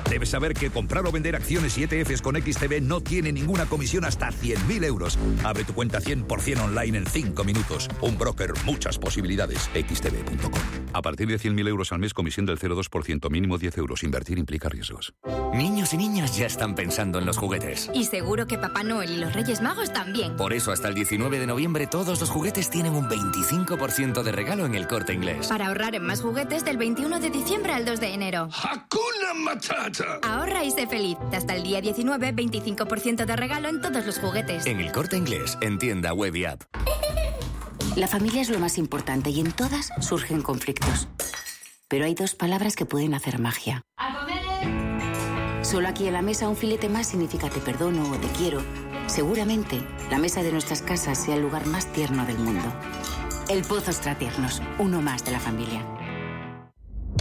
debes saber que comprar o vender acciones y ETFs con XTB no tiene ninguna comisión hasta 100.000 euros. Abre tu cuenta 100% online en 5 minutos. Un broker, muchas posibilidades. XTB.com. A partir de 100.000 euros al mes, comisión del 0,2%, mínimo 10 euros. Invertir implica riesgos. Niños y niñas ya están pensando en los juguetes. Y seguro que Papá Noel y los Reyes Magos también. Por eso, hasta el 19 de noviembre, todos los juguetes tienen un 25% de regalo en el corte inglés. Para ahorrar en más juguetes del 21 de diciembre al 2 de enero. ¡Hakuna Matata! Ahorra y sé feliz. Hasta el día 19, 25% de regalo en todos los juguetes. En el corte inglés, en tienda web y app. La familia es lo más importante y en todas surgen conflictos. Pero hay dos palabras que pueden hacer magia. Solo aquí en la mesa un filete más significa te perdono o te quiero. Seguramente la mesa de nuestras casas sea el lugar más tierno del mundo. El Pozo Extratiernos, uno más de la familia.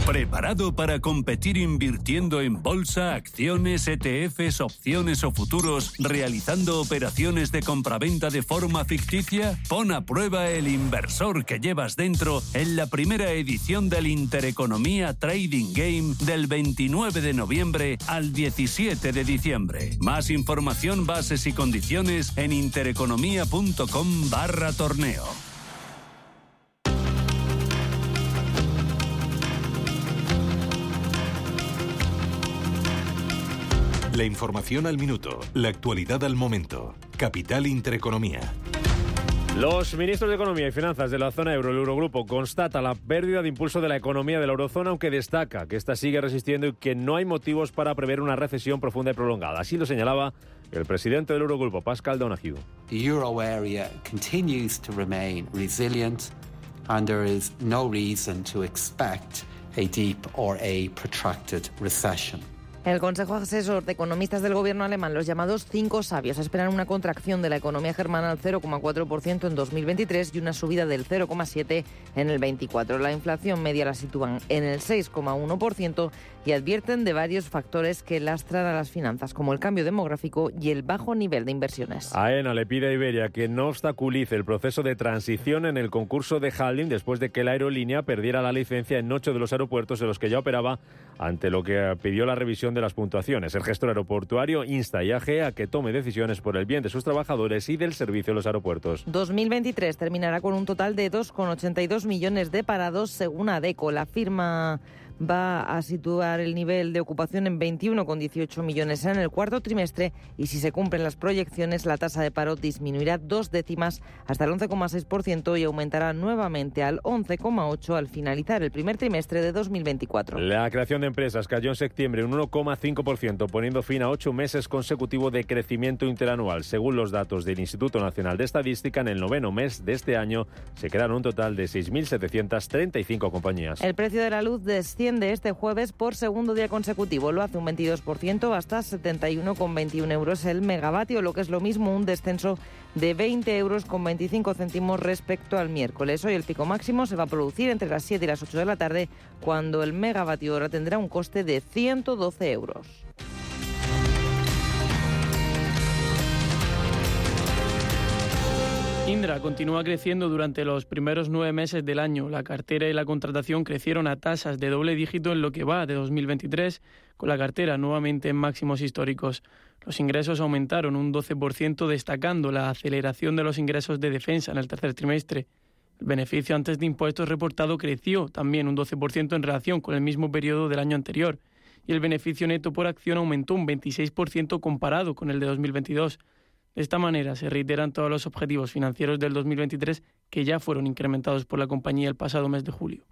¿Preparado para competir invirtiendo en bolsa, acciones, ETFs, opciones o futuros, realizando operaciones de compraventa de forma ficticia? Pon a prueba el inversor que llevas dentro en la primera edición del Intereconomía Trading Game del 29 de noviembre al 17 de diciembre. Más información, bases y condiciones en intereconomía.com barra torneo. La información al minuto, la actualidad al momento. Capital Intereconomía. Los ministros de Economía y Finanzas de la zona euro, el Eurogrupo, constata la pérdida de impulso de la economía de la eurozona, aunque destaca que esta sigue resistiendo y que no hay motivos para prever una recesión profunda y prolongada. Así lo señalaba el presidente del Eurogrupo, Pascal Donahue. The euro area continues to remain resilient and there is no reason to expect a deep or a protracted recession. El Consejo Asesor de Economistas del Gobierno alemán, los llamados cinco sabios, esperan una contracción de la economía germana al 0,4% en 2023 y una subida del 0,7% en el 24. La inflación media la sitúan en el 6,1% y advierten de varios factores que lastran a las finanzas, como el cambio demográfico y el bajo nivel de inversiones. AENA le pide a Iberia que no obstaculice el proceso de transición en el concurso de Handling después de que la aerolínea perdiera la licencia en ocho de los aeropuertos en los que ya operaba ante lo que pidió la revisión de las puntuaciones. El gestor aeroportuario insta a IAG a que tome decisiones por el bien de sus trabajadores y del servicio de los aeropuertos. 2023 terminará con un total de 2,82 millones de parados según ADECO. La firma va a situar el nivel de ocupación en 21,18 millones en el cuarto trimestre y si se cumplen las proyecciones, la tasa de paro disminuirá dos décimas hasta el 11,6% y aumentará nuevamente al 11,8% al finalizar el primer trimestre de 2024. La creación de empresas cayó en septiembre un 1,5%, poniendo fin a ocho meses consecutivos de crecimiento interanual. Según los datos del Instituto Nacional de Estadística, en el noveno mes de este año se crearon un total de 6.735 compañías. El precio de la luz desciende este jueves por segundo día consecutivo. Lo hace un 22% hasta 71,21 euros el megavatio, lo que es lo mismo un descenso de 20 euros con 25 céntimos respecto al miércoles. Hoy el pico máximo se va a producir entre las 7 y las 8 de la tarde, cuando el megavatio hora tendrá un coste de 112 euros. Indra continúa creciendo durante los primeros nueve meses del año. La cartera y la contratación crecieron a tasas de doble dígito en lo que va de 2023, con la cartera nuevamente en máximos históricos. Los ingresos aumentaron un 12%, destacando la aceleración de los ingresos de defensa en el tercer trimestre. El beneficio antes de impuestos reportado creció también un 12% en relación con el mismo periodo del año anterior, y el beneficio neto por acción aumentó un 26% comparado con el de 2022. De esta manera se reiteran todos los objetivos financieros del 2023 que ya fueron incrementados por la compañía el pasado mes de julio.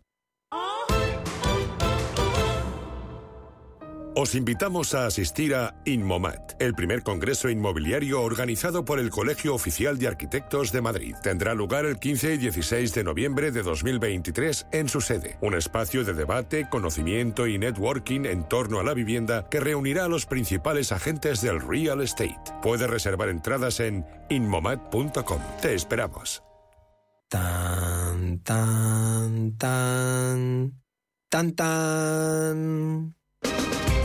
Os invitamos a asistir a Inmomat, el primer congreso inmobiliario organizado por el Colegio Oficial de Arquitectos de Madrid. Tendrá lugar el 15 y 16 de noviembre de 2023 en su sede. Un espacio de debate, conocimiento y networking en torno a la vivienda que reunirá a los principales agentes del real estate. Puedes reservar entradas en inmomat.com. Te esperamos.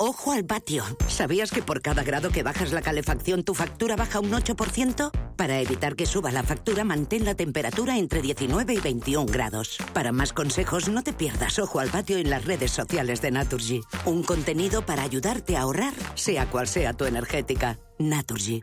Ojo al patio. ¿Sabías que por cada grado que bajas la calefacción tu factura baja un 8%? Para evitar que suba la factura, mantén la temperatura entre 19 y 21 grados. Para más consejos, no te pierdas Ojo al patio en las redes sociales de Naturgy. Un contenido para ayudarte a ahorrar, sea cual sea tu energética. Naturgy.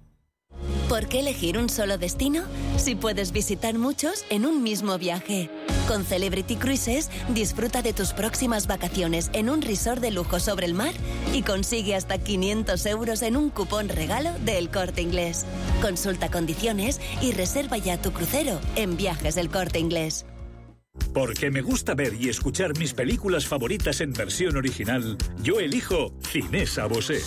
¿Por qué elegir un solo destino si puedes visitar muchos en un mismo viaje? Con Celebrity Cruises disfruta de tus próximas vacaciones en un resort de lujo sobre el mar y consigue hasta 500 euros en un cupón regalo del Corte Inglés. Consulta condiciones y reserva ya tu crucero en Viajes del Corte Inglés. Porque me gusta ver y escuchar mis películas favoritas en versión original, yo elijo Cinesa Bosé.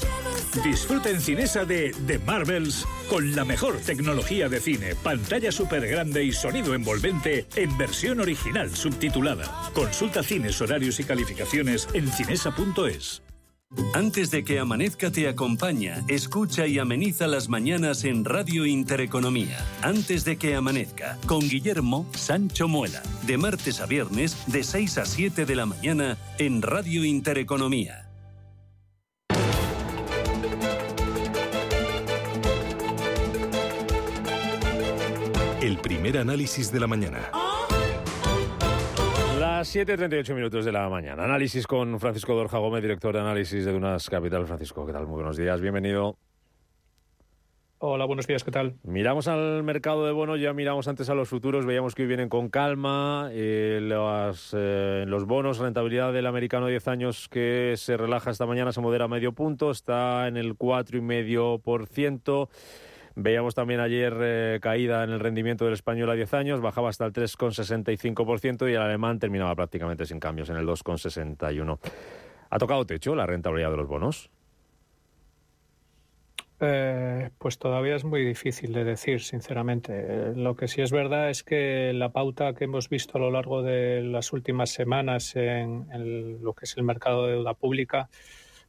Disfruta en Cinesa de The Marvels con la mejor tecnología de cine, pantalla súper grande y sonido envolvente en versión original subtitulada. Consulta cines, horarios y calificaciones en cinesa.es. Antes de que amanezca te acompaña, escucha y ameniza las mañanas en Radio Intereconomía. Antes de que amanezca, con Guillermo Sancho Muela, de martes a viernes de 6 a 7 de la mañana en Radio Intereconomía. El primer análisis de la mañana. Las 7.38 minutos de la mañana. Análisis con Francisco Dorja Gómez, director de análisis de Dunas Capital. Francisco, ¿qué tal? Muy buenos días, bienvenido. Hola, buenos días, ¿qué tal? Miramos al mercado de bonos, ya miramos antes a los futuros, veíamos que hoy vienen con calma. Eh, los, eh, los bonos, rentabilidad del americano de 10 años que se relaja esta mañana, se modera a medio punto, está en el 4,5%. Veíamos también ayer eh, caída en el rendimiento del español a 10 años, bajaba hasta el 3,65% y el alemán terminaba prácticamente sin cambios en el 2,61%. ¿Ha tocado techo la rentabilidad de los bonos? Eh, pues todavía es muy difícil de decir, sinceramente. Eh, lo que sí es verdad es que la pauta que hemos visto a lo largo de las últimas semanas en, en lo que es el mercado de deuda pública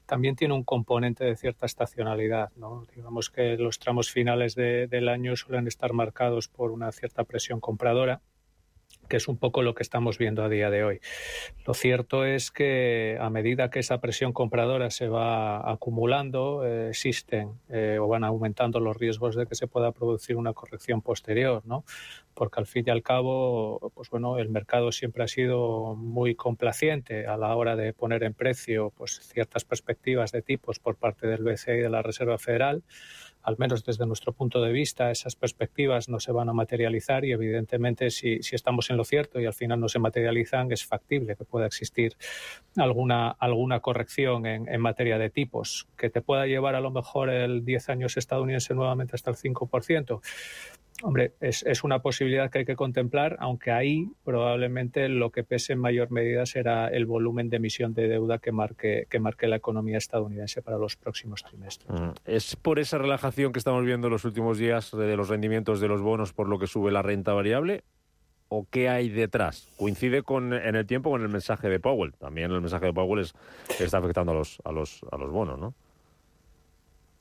también tiene un componente de cierta estacionalidad. ¿no? Digamos que los tramos finales del año suelen estar marcados por una cierta presión compradora. Que es un poco lo que estamos viendo a día de hoy. Lo cierto es que a medida que esa presión compradora se va acumulando, eh, existen eh, o van aumentando los riesgos de que se pueda producir una corrección posterior, ¿no? Porque al fin y al cabo, pues bueno, el mercado siempre ha sido muy complaciente a la hora de poner en precio pues ciertas perspectivas de tipos por parte del BCE y de la Reserva Federal al menos desde nuestro punto de vista, esas perspectivas no se van a materializar y evidentemente si, estamos en lo cierto y al final no se materializan, es factible que pueda existir alguna, alguna corrección en, en materia de tipos que te pueda llevar a lo mejor el 10 años estadounidense nuevamente hasta el 5%. Hombre, es, es, una posibilidad que hay que contemplar, aunque ahí probablemente lo que pese en mayor medida será el volumen de emisión de deuda que marque, que marque la economía estadounidense para los próximos trimestres. Mm. ¿Es por esa relajación que estamos viendo en los últimos días de los rendimientos de los bonos por lo que sube la renta variable? ¿O qué hay detrás? ¿Coincide con, en el tiempo con el mensaje de Powell? También el mensaje de Powell es, está afectando a los, a los, a los bonos, ¿no?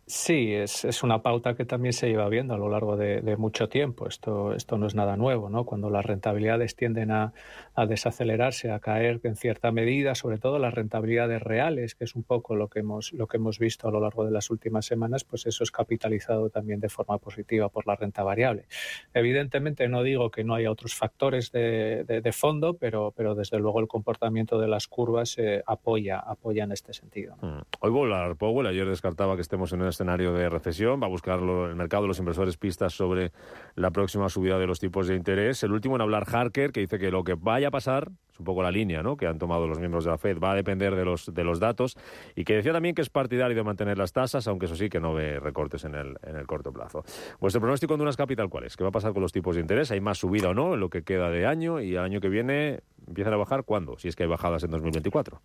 Sí, es, es, una pauta que también se lleva viendo a lo largo de, mucho tiempo. Esto, esto no es nada nuevo, ¿no? Cuando las rentabilidades tienden a, a, desacelerarse, a caer en cierta medida, sobre todo las rentabilidades reales, que es un poco lo que hemos, lo que hemos visto a lo largo de las últimas semanas, pues eso es capitalizado también de forma positiva por la renta variable. Evidentemente no digo que no haya otros factores de, de, fondo, pero, pero desde luego el comportamiento de las curvas eh, apoya, apoya en este sentido. ¿no? Mm. Hoy volar Powell ayer descartaba que estemos en el escenario de recesión, va a buscar el mercado los inversores pistas sobre la próxima subida de los tipos de interés. El último en hablar Harker, que dice que lo que vaya a pasar, es un poco la línea ¿no? que han tomado los miembros de la Fed, va a depender de los, de los datos y que decía también que es partidario de mantener las tasas, aunque eso sí que no ve recortes en el, en el corto plazo. Vuestro pronóstico en unas capital, ¿cuál es? ¿Qué va a pasar con los tipos de interés? ¿Hay más subida o no en lo que queda de año? ¿Y el año que viene empiezan a bajar cuándo? Si es que hay bajadas en 2024.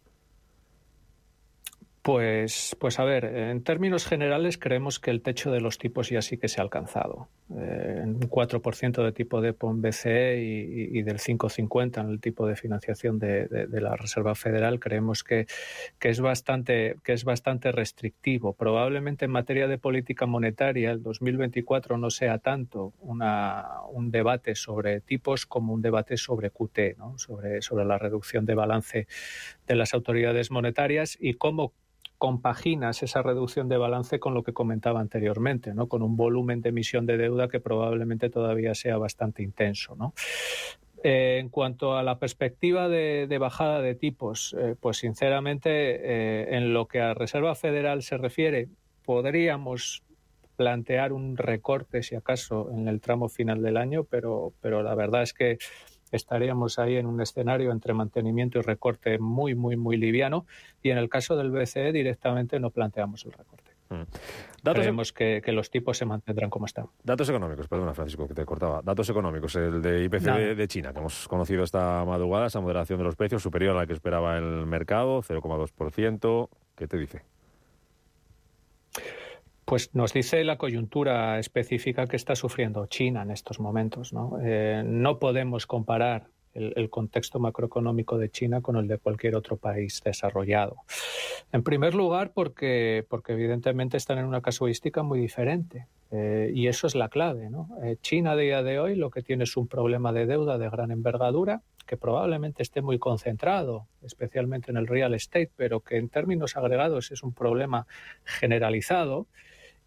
Pues, pues a ver, en términos generales creemos que el techo de los tipos ya sí que se ha alcanzado. Eh, un 4% de tipo de PON BCE y, del 5,50 en el tipo de financiación de, la Reserva Federal creemos que, que, es bastante, que es bastante restrictivo. Probablemente en materia de política monetaria el 2024 no sea tanto una, un debate sobre tipos como un debate sobre QT, ¿no? sobre, sobre la reducción de balance de las autoridades monetarias y cómo compaginas esa reducción de balance con lo que comentaba anteriormente, ¿no? con un volumen de emisión de deuda que probablemente todavía sea bastante intenso. ¿no? Eh, en cuanto a la perspectiva de, bajada de tipos, eh, pues sinceramente, eh, en lo que a Reserva Federal se refiere, podríamos plantear un recorte, si acaso, en el tramo final del año, pero, pero la verdad es que estaríamos ahí en un escenario entre mantenimiento y recorte muy, muy, muy liviano. Y en el caso del BCE directamente no planteamos el recorte. Mm. Creemos que, los tipos se mantendrán como están. Datos económicos, perdona Francisco que te cortaba. Datos económicos, el de IPC de, China, que hemos conocido esta madrugada, esa moderación de los precios superior a la que esperaba el mercado, 0,2%. ¿Qué te dice? Pues nos dice la coyuntura específica que está sufriendo China en estos momentos. No, eh, no podemos comparar el, contexto macroeconómico de China con el de cualquier otro país desarrollado. En primer lugar, porque, porque evidentemente están en una casuística muy diferente. Eh, y eso es la clave. Eh, China a día de hoy lo que tiene es un problema de deuda de gran envergadura que probablemente esté muy concentrado, especialmente en el real estate, pero que en términos agregados es un problema generalizado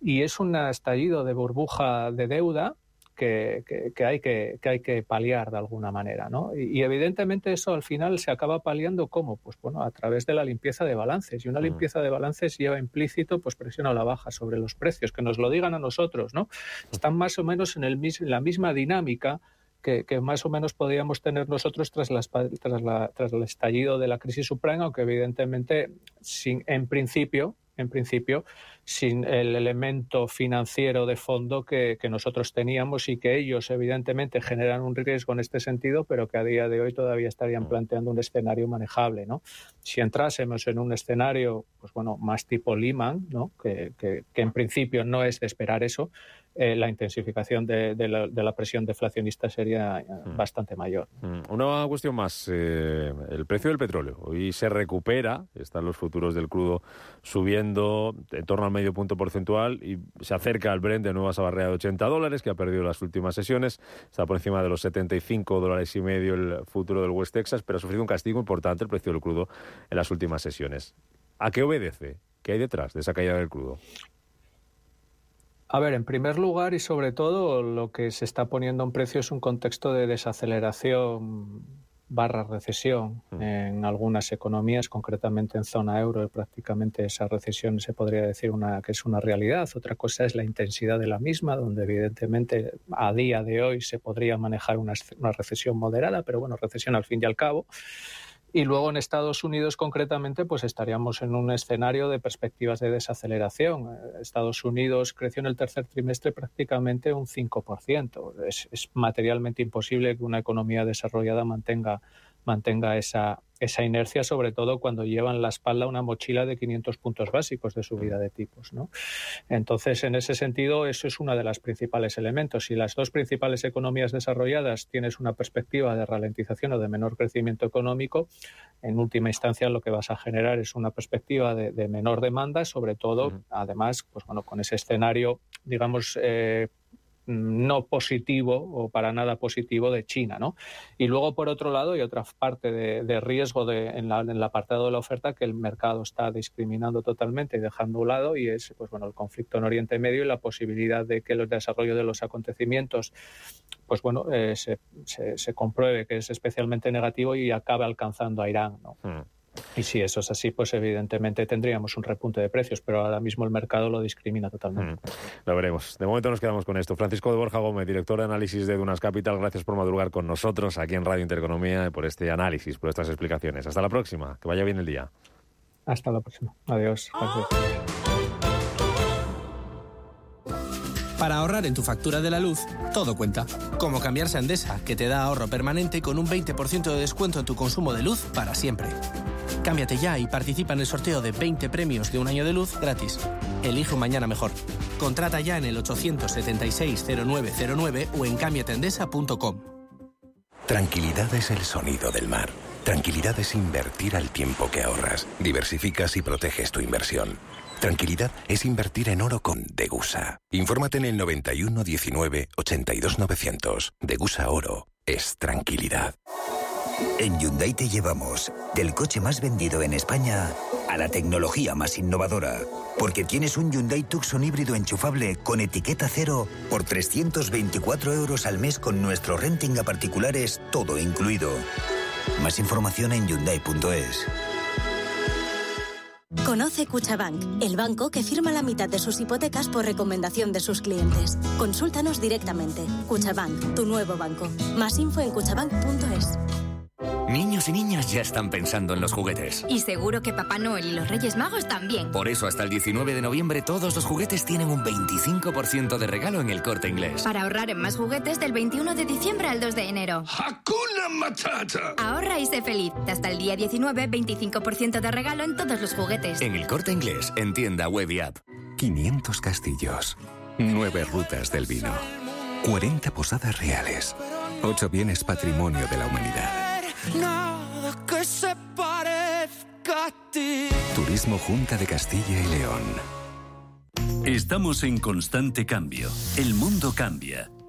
y es un estallido de burbuja de deuda que, hay, que, hay que paliar de alguna manera. ¿no? Y, evidentemente eso al final se acaba paliando ¿cómo? Pues bueno, a través de la limpieza de balances. Y una limpieza de balances lleva implícito pues presión a la baja sobre los precios, que nos lo digan a nosotros. ¿no? Están más o menos en, el, la misma dinámica que, más o menos podríamos tener nosotros tras, tras, tras el estallido de la crisis suprema, aunque evidentemente sin, en principio en principio, sin el elemento financiero de fondo que, nosotros teníamos y que ellos, evidentemente, generan un riesgo en este sentido, pero que a día de hoy todavía estarían mm. planteando un escenario manejable. ¿no? Si entrásemos en un escenario pues bueno, más tipo Lehman, ¿no? que, que, en principio no es de esperar eso, eh, la intensificación de, la, presión deflacionista sería eh, mm. bastante mayor. Mm. Una cuestión más, eh, el precio del petróleo. Hoy se recupera, están los futuros del crudo subiendo en torno al medio punto porcentual y se acerca al Brent de nueva esa barrera de 80 dólares que ha perdido las últimas sesiones. Está por encima de los 75 dólares y medio el futuro del West Texas, pero ha sufrido un castigo importante el precio del crudo en las últimas sesiones. ¿A qué obedece? ¿Qué hay detrás de esa caída del crudo? A ver, en primer lugar y sobre todo lo que se está poniendo en precio es un contexto de desaceleración barra recesión mm. en algunas economías, concretamente en zona euro, prácticamente esa recesión se podría decir una, que es una realidad. Otra cosa es la intensidad de la misma, donde evidentemente a día de hoy se podría manejar una, una recesión moderada, pero bueno, recesión al fin y al cabo. Y luego en Estados Unidos concretamente, pues estaríamos en un escenario de perspectivas de desaceleración. Estados Unidos creció en el tercer trimestre prácticamente un 5%. Es, es materialmente imposible que una economía desarrollada mantenga mantenga esa, esa inercia, sobre todo cuando llevan la espalda una mochila de 500 puntos básicos de subida de tipos. ¿no? Entonces, en ese sentido, eso es uno de los principales elementos. Si las dos principales economías desarrolladas tienes una perspectiva de ralentización o de menor crecimiento económico, en última instancia lo que vas a generar es una perspectiva de, menor demanda, sobre todo, además, pues bueno, con ese escenario, digamos, eh, no positivo o para nada positivo de China. ¿no? Y luego, por otro lado, hay otra parte de, riesgo de, en, el apartado de la oferta que el mercado está discriminando totalmente y dejando a un lado y es pues, bueno, el conflicto en Oriente Medio y la posibilidad de que el desarrollo de los acontecimientos pues, bueno, eh, se, se, compruebe que es especialmente negativo y acabe alcanzando a Irán. ¿no? Hmm. Y si eso es así, pues evidentemente tendríamos un repunte de precios, pero ahora mismo el mercado lo discrimina totalmente. Mm, lo veremos. De momento nos quedamos con esto. Francisco de Borja Gómez, director de análisis de Dunas Capital, gracias por madrugar con nosotros aquí en Radio Intereconomía y por este análisis, por estas explicaciones. Hasta la próxima. Que vaya bien el día. Hasta la próxima. Adiós. Para ahorrar en tu factura de la luz, todo cuenta. Como cambiarse a Endesa, que te da ahorro permanente con un 20% de descuento en tu consumo de luz para siempre. Cámbiate ya y participa en el sorteo de 20 premios de un año de luz gratis. Elige un mañana mejor. Contrata ya en el 876-0909 o en cambiatendesa.com. Tranquilidad es el sonido del mar. Tranquilidad es invertir al tiempo que ahorras. Diversificas y proteges tu inversión. Tranquilidad es invertir en oro con Degusa. Infórmate en el 91 19 82 900. Degusa Oro es tranquilidad. En Hyundai te llevamos del coche más vendido en España a la tecnología más innovadora. Porque tienes un Hyundai Tucson híbrido enchufable con etiqueta cero por 324 euros al mes con nuestro renting a particulares, todo incluido. Más información en Hyundai.es. Conoce Cuchabank, el banco que firma la mitad de sus hipotecas por recomendación de sus clientes. Consúltanos directamente. Cuchabank, tu nuevo banco. Más info en cuchabank.es. Niños y niñas ya están pensando en los juguetes. Y seguro que Papá Noel y los Reyes Magos también. Por eso hasta el 19 de noviembre todos los juguetes tienen un 25% de regalo en el corte inglés. Para ahorrar en más juguetes del 21 de diciembre al 2 de enero. ¡Hakuna Matata! Ahorra y sé feliz. Hasta el día 19, 25% de regalo en todos los juguetes. En el corte inglés, en tienda web y app. 500 castillos. 9 rutas del vino. 40 posadas reales. 8 bienes patrimonio de la humanidad nada que se parezca a ti. Turismo Junta de Castilla y León. Estamos en constante cambio. El mundo cambia.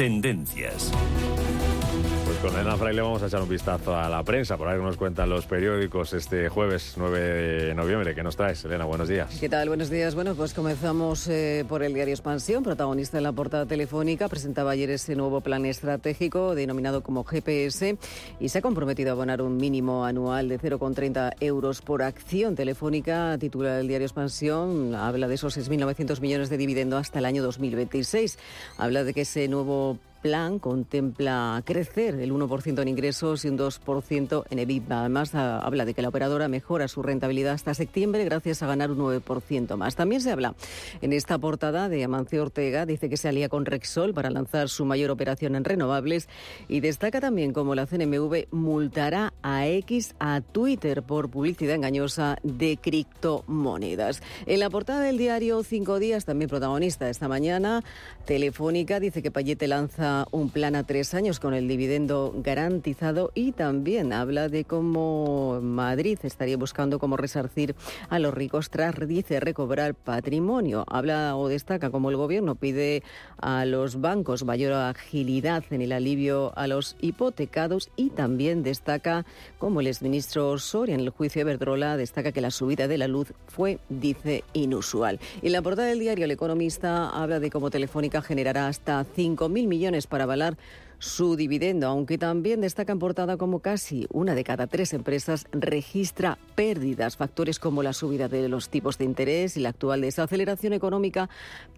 Tendencias. Con Elena Fraile vamos a echar un vistazo a la prensa, por ahí nos cuentan los periódicos este jueves 9 de noviembre. ¿Qué nos traes, Elena? Buenos días. ¿Qué tal? Buenos días. Bueno, pues comenzamos eh, por el diario Expansión, protagonista en la portada telefónica. Presentaba ayer ese nuevo plan estratégico denominado como GPS y se ha comprometido a abonar un mínimo anual de 0,30 euros por acción telefónica. Titula el diario Expansión, habla de esos 6.900 millones de dividendo hasta el año 2026. Habla de que ese nuevo plan contempla crecer el 1% en ingresos y un 2% en EBITDA. Además, habla de que la operadora mejora su rentabilidad hasta septiembre gracias a ganar un 9% más. También se habla en esta portada de Amancio Ortega, dice que se alía con Rexol para lanzar su mayor operación en renovables y destaca también cómo la CNMV multará a X a Twitter por publicidad engañosa de criptomonedas. En la portada del diario Cinco Días, también protagonista esta mañana, Telefónica dice que Payete lanza un plan a tres años con el dividendo garantizado y también habla de cómo Madrid estaría buscando cómo resarcir a los ricos tras, dice, recobrar patrimonio. Habla o destaca cómo el gobierno pide a los bancos mayor agilidad en el alivio a los hipotecados y también destaca como el exministro Soria en el juicio de Verdrola destaca que la subida de la luz fue, dice, inusual. Y la portada del diario El Economista habla de cómo Telefónica generará hasta 5.000 millones para avalar su dividendo, aunque también destaca en portada como casi una de cada tres empresas registra pérdidas. Factores como la subida de los tipos de interés y la actual desaceleración económica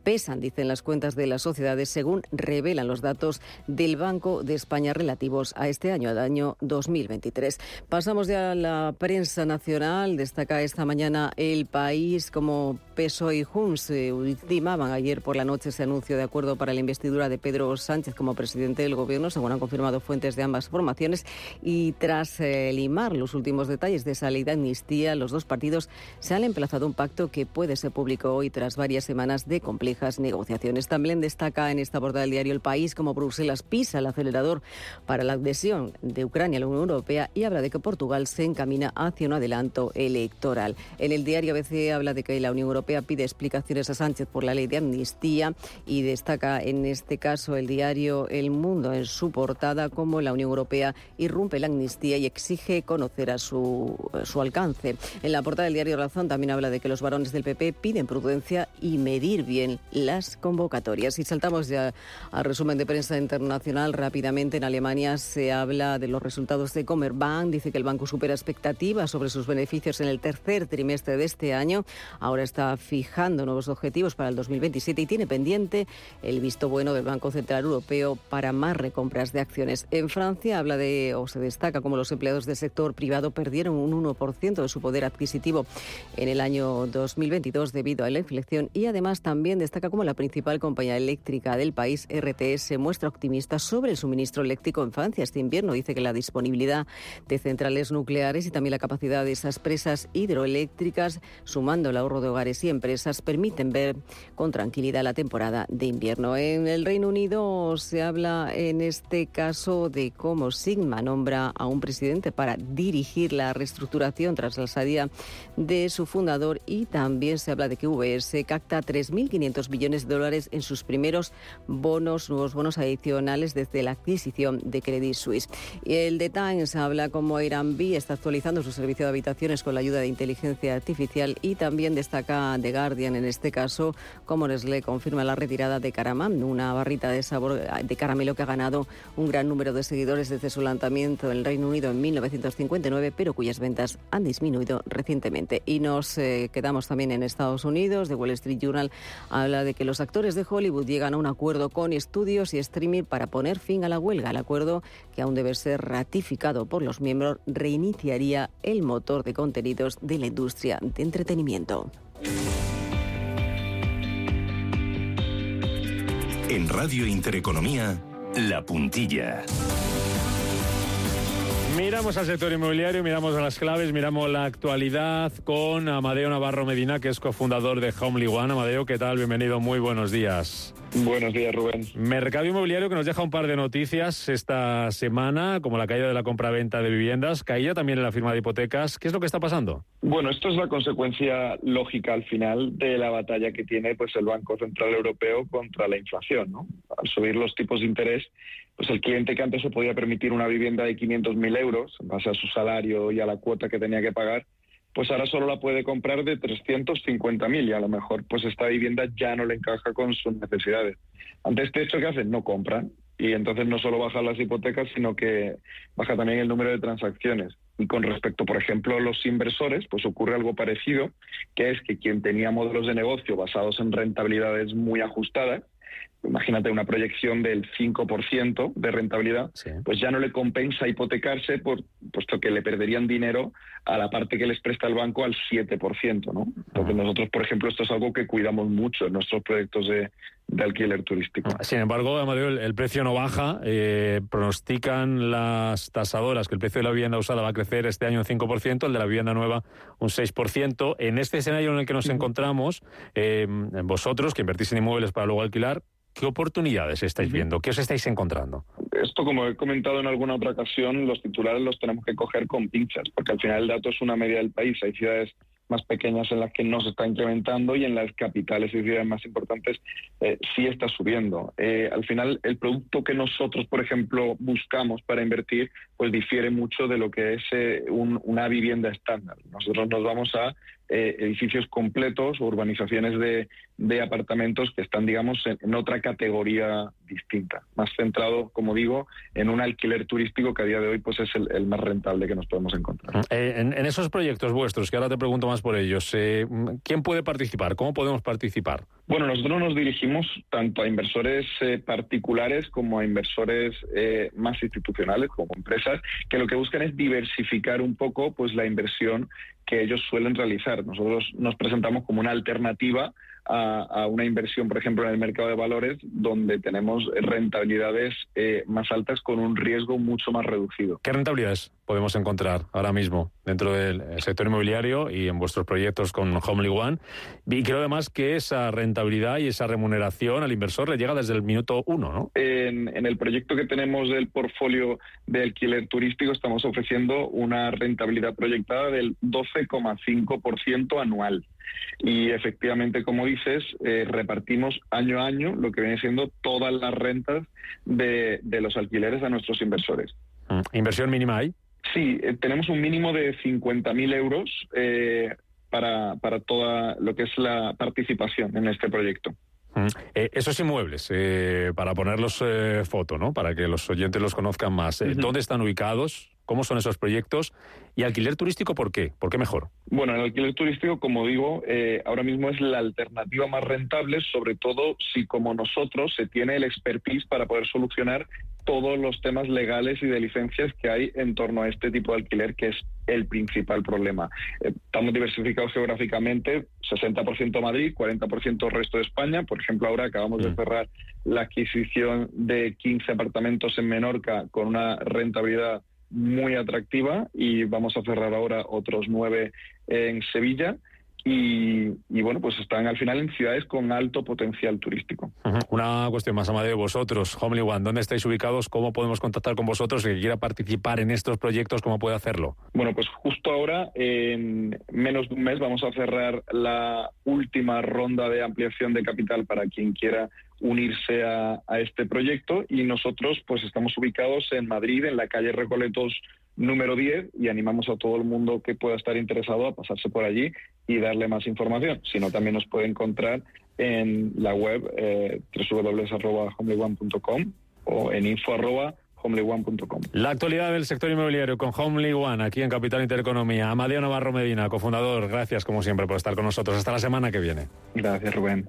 pesan, dicen las cuentas de las sociedades, según revelan los datos del Banco de España relativos a este año, al año 2023. Pasamos ya a la prensa nacional. Destaca esta mañana el país como peso y Junts se ultimaban ayer por la noche ese anuncio de acuerdo para la investidura de Pedro Sánchez como presidente del gobierno según han confirmado fuentes de ambas formaciones. Y tras eh, limar los últimos detalles de esa ley de amnistía, los dos partidos se han emplazado un pacto que puede ser público hoy tras varias semanas de complejas negociaciones. También destaca en esta portada del diario El País como Bruselas pisa el acelerador para la adhesión de Ucrania a la Unión Europea y habla de que Portugal se encamina hacia un adelanto electoral. En el diario ABC habla de que la Unión Europea pide explicaciones a Sánchez por la ley de amnistía y destaca en este caso el diario El Mundo en su portada como la Unión Europea irrumpe la amnistía y exige conocer a su, su alcance. En la portada del diario Razón también habla de que los varones del PP piden prudencia y medir bien las convocatorias. Y saltamos ya al resumen de prensa internacional rápidamente. En Alemania se habla de los resultados de Commerzbank. Dice que el banco supera expectativas sobre sus beneficios en el tercer trimestre de este año. Ahora está fijando nuevos objetivos para el 2027 y tiene pendiente el visto bueno del Banco Central Europeo para más compras de acciones. En Francia habla de, o se destaca como los empleados del sector privado perdieron un 1% de su poder adquisitivo en el año 2022 debido a la inflexión y además también destaca como la principal compañía eléctrica del país, RTS, muestra optimista sobre el suministro eléctrico en Francia este invierno. Dice que la disponibilidad de centrales nucleares y también la capacidad de esas presas hidroeléctricas, sumando el ahorro de hogares y empresas, permiten ver con tranquilidad la temporada de invierno. En el Reino Unido se habla en este caso de cómo Sigma nombra a un presidente para dirigir la reestructuración tras la salida de su fundador y también se habla de que VS capta 3.500 billones de dólares en sus primeros bonos, nuevos bonos adicionales desde la adquisición de Credit Suisse. Y el The Times habla como Airbnb está actualizando su servicio de habitaciones con la ayuda de inteligencia artificial y también destaca The Guardian en este caso como Nestlé confirma la retirada de Caramam, una barrita de sabor de caramelo que ha ganado un gran número de seguidores desde su lanzamiento en el Reino Unido en 1959, pero cuyas ventas han disminuido recientemente. Y nos eh, quedamos también en Estados Unidos. The Wall Street Journal habla de que los actores de Hollywood llegan a un acuerdo con estudios y streaming para poner fin a la huelga. El acuerdo, que aún debe ser ratificado por los miembros, reiniciaría el motor de contenidos de la industria de entretenimiento. En Radio Intereconomía, la puntilla. Miramos al sector inmobiliario, miramos a las claves, miramos la actualidad con Amadeo Navarro Medina, que es cofundador de Homely One. Amadeo, ¿qué tal? Bienvenido, muy buenos días. Buenos días, Rubén. Mercado inmobiliario que nos deja un par de noticias esta semana, como la caída de la compra-venta de viviendas, caída también en la firma de hipotecas. ¿Qué es lo que está pasando? Bueno, esto es la consecuencia lógica al final de la batalla que tiene pues el Banco Central Europeo contra la inflación. ¿no? Al subir los tipos de interés, pues el cliente que antes se podía permitir una vivienda de 500.000 euros, en base a su salario y a la cuota que tenía que pagar, pues ahora solo la puede comprar de 350.000 y a lo mejor pues esta vivienda ya no le encaja con sus necesidades. Ante este hecho, ¿qué hacen? No compran y entonces no solo bajan las hipotecas, sino que baja también el número de transacciones. Y con respecto, por ejemplo, a los inversores, pues ocurre algo parecido, que es que quien tenía modelos de negocio basados en rentabilidades muy ajustadas, imagínate una proyección del 5% de rentabilidad, pues ya no le compensa hipotecarse por, puesto que le perderían dinero a la parte que les presta el banco al 7%, ¿no? Entonces nosotros, por ejemplo, esto es algo que cuidamos mucho en nuestros proyectos de, alquiler turístico. Sin embargo, Amadeo, el, precio no baja. Eh, pronostican las tasadoras que el precio de la vivienda usada va a crecer este año un 5%, el de la vivienda nueva un 6%. En este escenario en el que nos encontramos, eh, vosotros que invertís en inmuebles para luego alquilar, ¿Qué oportunidades estáis viendo? ¿Qué os estáis encontrando? Esto, como he comentado en alguna otra ocasión, los titulares los tenemos que coger con pinchas, porque al final el dato es una media del país. Hay ciudades más pequeñas en las que no se está incrementando y en las capitales y ciudades más importantes eh, sí está subiendo. Eh, al final, el producto que nosotros, por ejemplo, buscamos para invertir, pues difiere mucho de lo que es eh, una vivienda estándar. Nosotros nos vamos a eh, edificios completos o urbanizaciones de, apartamentos que están, digamos, en, otra categoría distinta, más centrado, como digo, en un alquiler turístico que a día de hoy pues es el, más rentable que nos podemos encontrar. Eh, en, esos proyectos vuestros, que ahora te pregunto más por ellos, eh, ¿quién puede participar? ¿Cómo podemos participar? Bueno, nosotros nos dirigimos tanto a inversores particulares como a inversores más institucionales, como empresas, que lo que buscan es diversificar un poco pues la inversión que ellos suelen realizar. Nosotros nos presentamos como una alternativa a, una inversión, por ejemplo, en el mercado de valores, donde tenemos rentabilidades eh, más altas con un riesgo mucho más reducido. ¿Qué rentabilidades podemos encontrar ahora mismo dentro del sector inmobiliario y en vuestros proyectos con Homely One? Y creo además que esa rentabilidad y esa remuneración al inversor le llega desde el minuto uno, ¿no? En, en el proyecto que tenemos del portfolio de alquiler turístico estamos ofreciendo una rentabilidad proyectada del 12,5% anual. Y efectivamente, como dices, eh, repartimos año a año lo que viene siendo todas las rentas de, los alquileres a nuestros inversores. Mm. ¿Inversión mínima hay? Sí, eh, tenemos un mínimo de 50.000 euros eh, para, para toda lo que es la participación en este proyecto. Mm. esos inmuebles, para ponerlos foto, ¿no? Para que los oyentes los conozcan más. ¿Dónde están ubicados? ¿Cómo son esos proyectos? ¿Y alquiler turístico por qué? ¿Por qué mejor? Bueno, el alquiler turístico, como digo, eh, ahora mismo es la alternativa más rentable, sobre todo si como nosotros se tiene el expertise para poder solucionar todos los temas legales y de licencias que hay en torno a este tipo de alquiler, que es el principal problema. Eh, estamos diversificados geográficamente, 60% Madrid, 40% resto de España. Por ejemplo, ahora acabamos de mm. cerrar la adquisición de 15 apartamentos en Menorca con una rentabilidad muy atractiva y vamos a cerrar ahora otros nueve en Sevilla. Y, bueno, pues están al final en ciudades con alto potencial turístico. Una cuestión más, Amadeo, vosotros, Homely One, ¿dónde estáis ubicados? ¿Cómo podemos contactar con vosotros? El que quiera participar en estos proyectos, ¿cómo puede hacerlo? Bueno, pues justo ahora, en menos de un mes, vamos a cerrar la última ronda de ampliación de capital para quien quiera unirse a, este proyecto y nosotros pues estamos ubicados en Madrid, en la calle Recoletos número 10 y animamos a todo el mundo que pueda estar interesado a pasarse por allí y darle más información. Si no, también nos puede encontrar en la web eh, www.homelyone.com o en info.homelyone.com. La actualidad del sector inmobiliario con Homely One aquí en Capital Intereconomía. Amadeo Navarro Medina, cofundador, gracias como siempre por estar con nosotros. Hasta la semana que viene. Gracias, Rubén.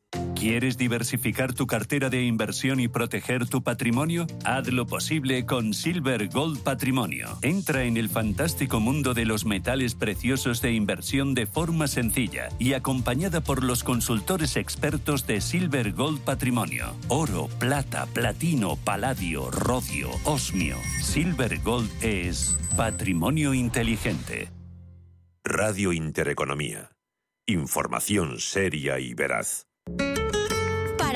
¿Quieres diversificar tu cartera de inversión y proteger tu patrimonio? Haz lo posible con Silver Gold Patrimonio. Entra en el fantástico mundo de los metales preciosos de inversión de forma sencilla y acompañada por los consultores expertos de Silver Gold Patrimonio. Oro, plata, platino, paladio, rodio, osmio. Silver Gold es patrimonio inteligente. Radio Intereconomía. Información seria y veraz.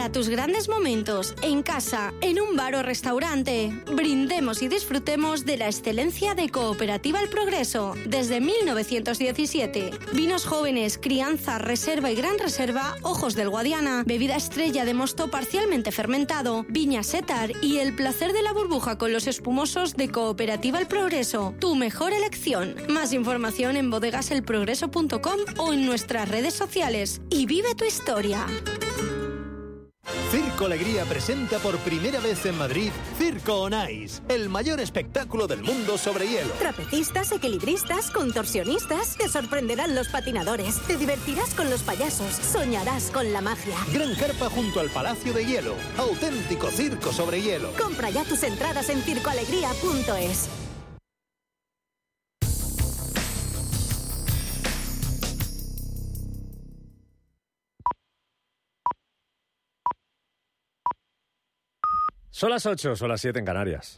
Para tus grandes momentos, en casa, en un bar o restaurante, brindemos y disfrutemos de la excelencia de Cooperativa El Progreso desde 1917. Vinos jóvenes, crianza, reserva y gran reserva, ojos del Guadiana, bebida estrella de mosto parcialmente fermentado, viña setar y el placer de la burbuja con los espumosos de Cooperativa El Progreso. Tu mejor elección. Más información en bodegaselprogreso.com o en nuestras redes sociales. Y vive tu historia. Circo Alegría presenta por primera vez en Madrid Circo on Ice, el mayor espectáculo del mundo sobre hielo. Trapecistas, equilibristas, contorsionistas, te sorprenderán los patinadores, te divertirás con los payasos, soñarás con la magia. Gran carpa junto al Palacio de Hielo, auténtico circo sobre hielo. Compra ya tus entradas en circoalegría.es. Son las 8, son las 7 en Canarias.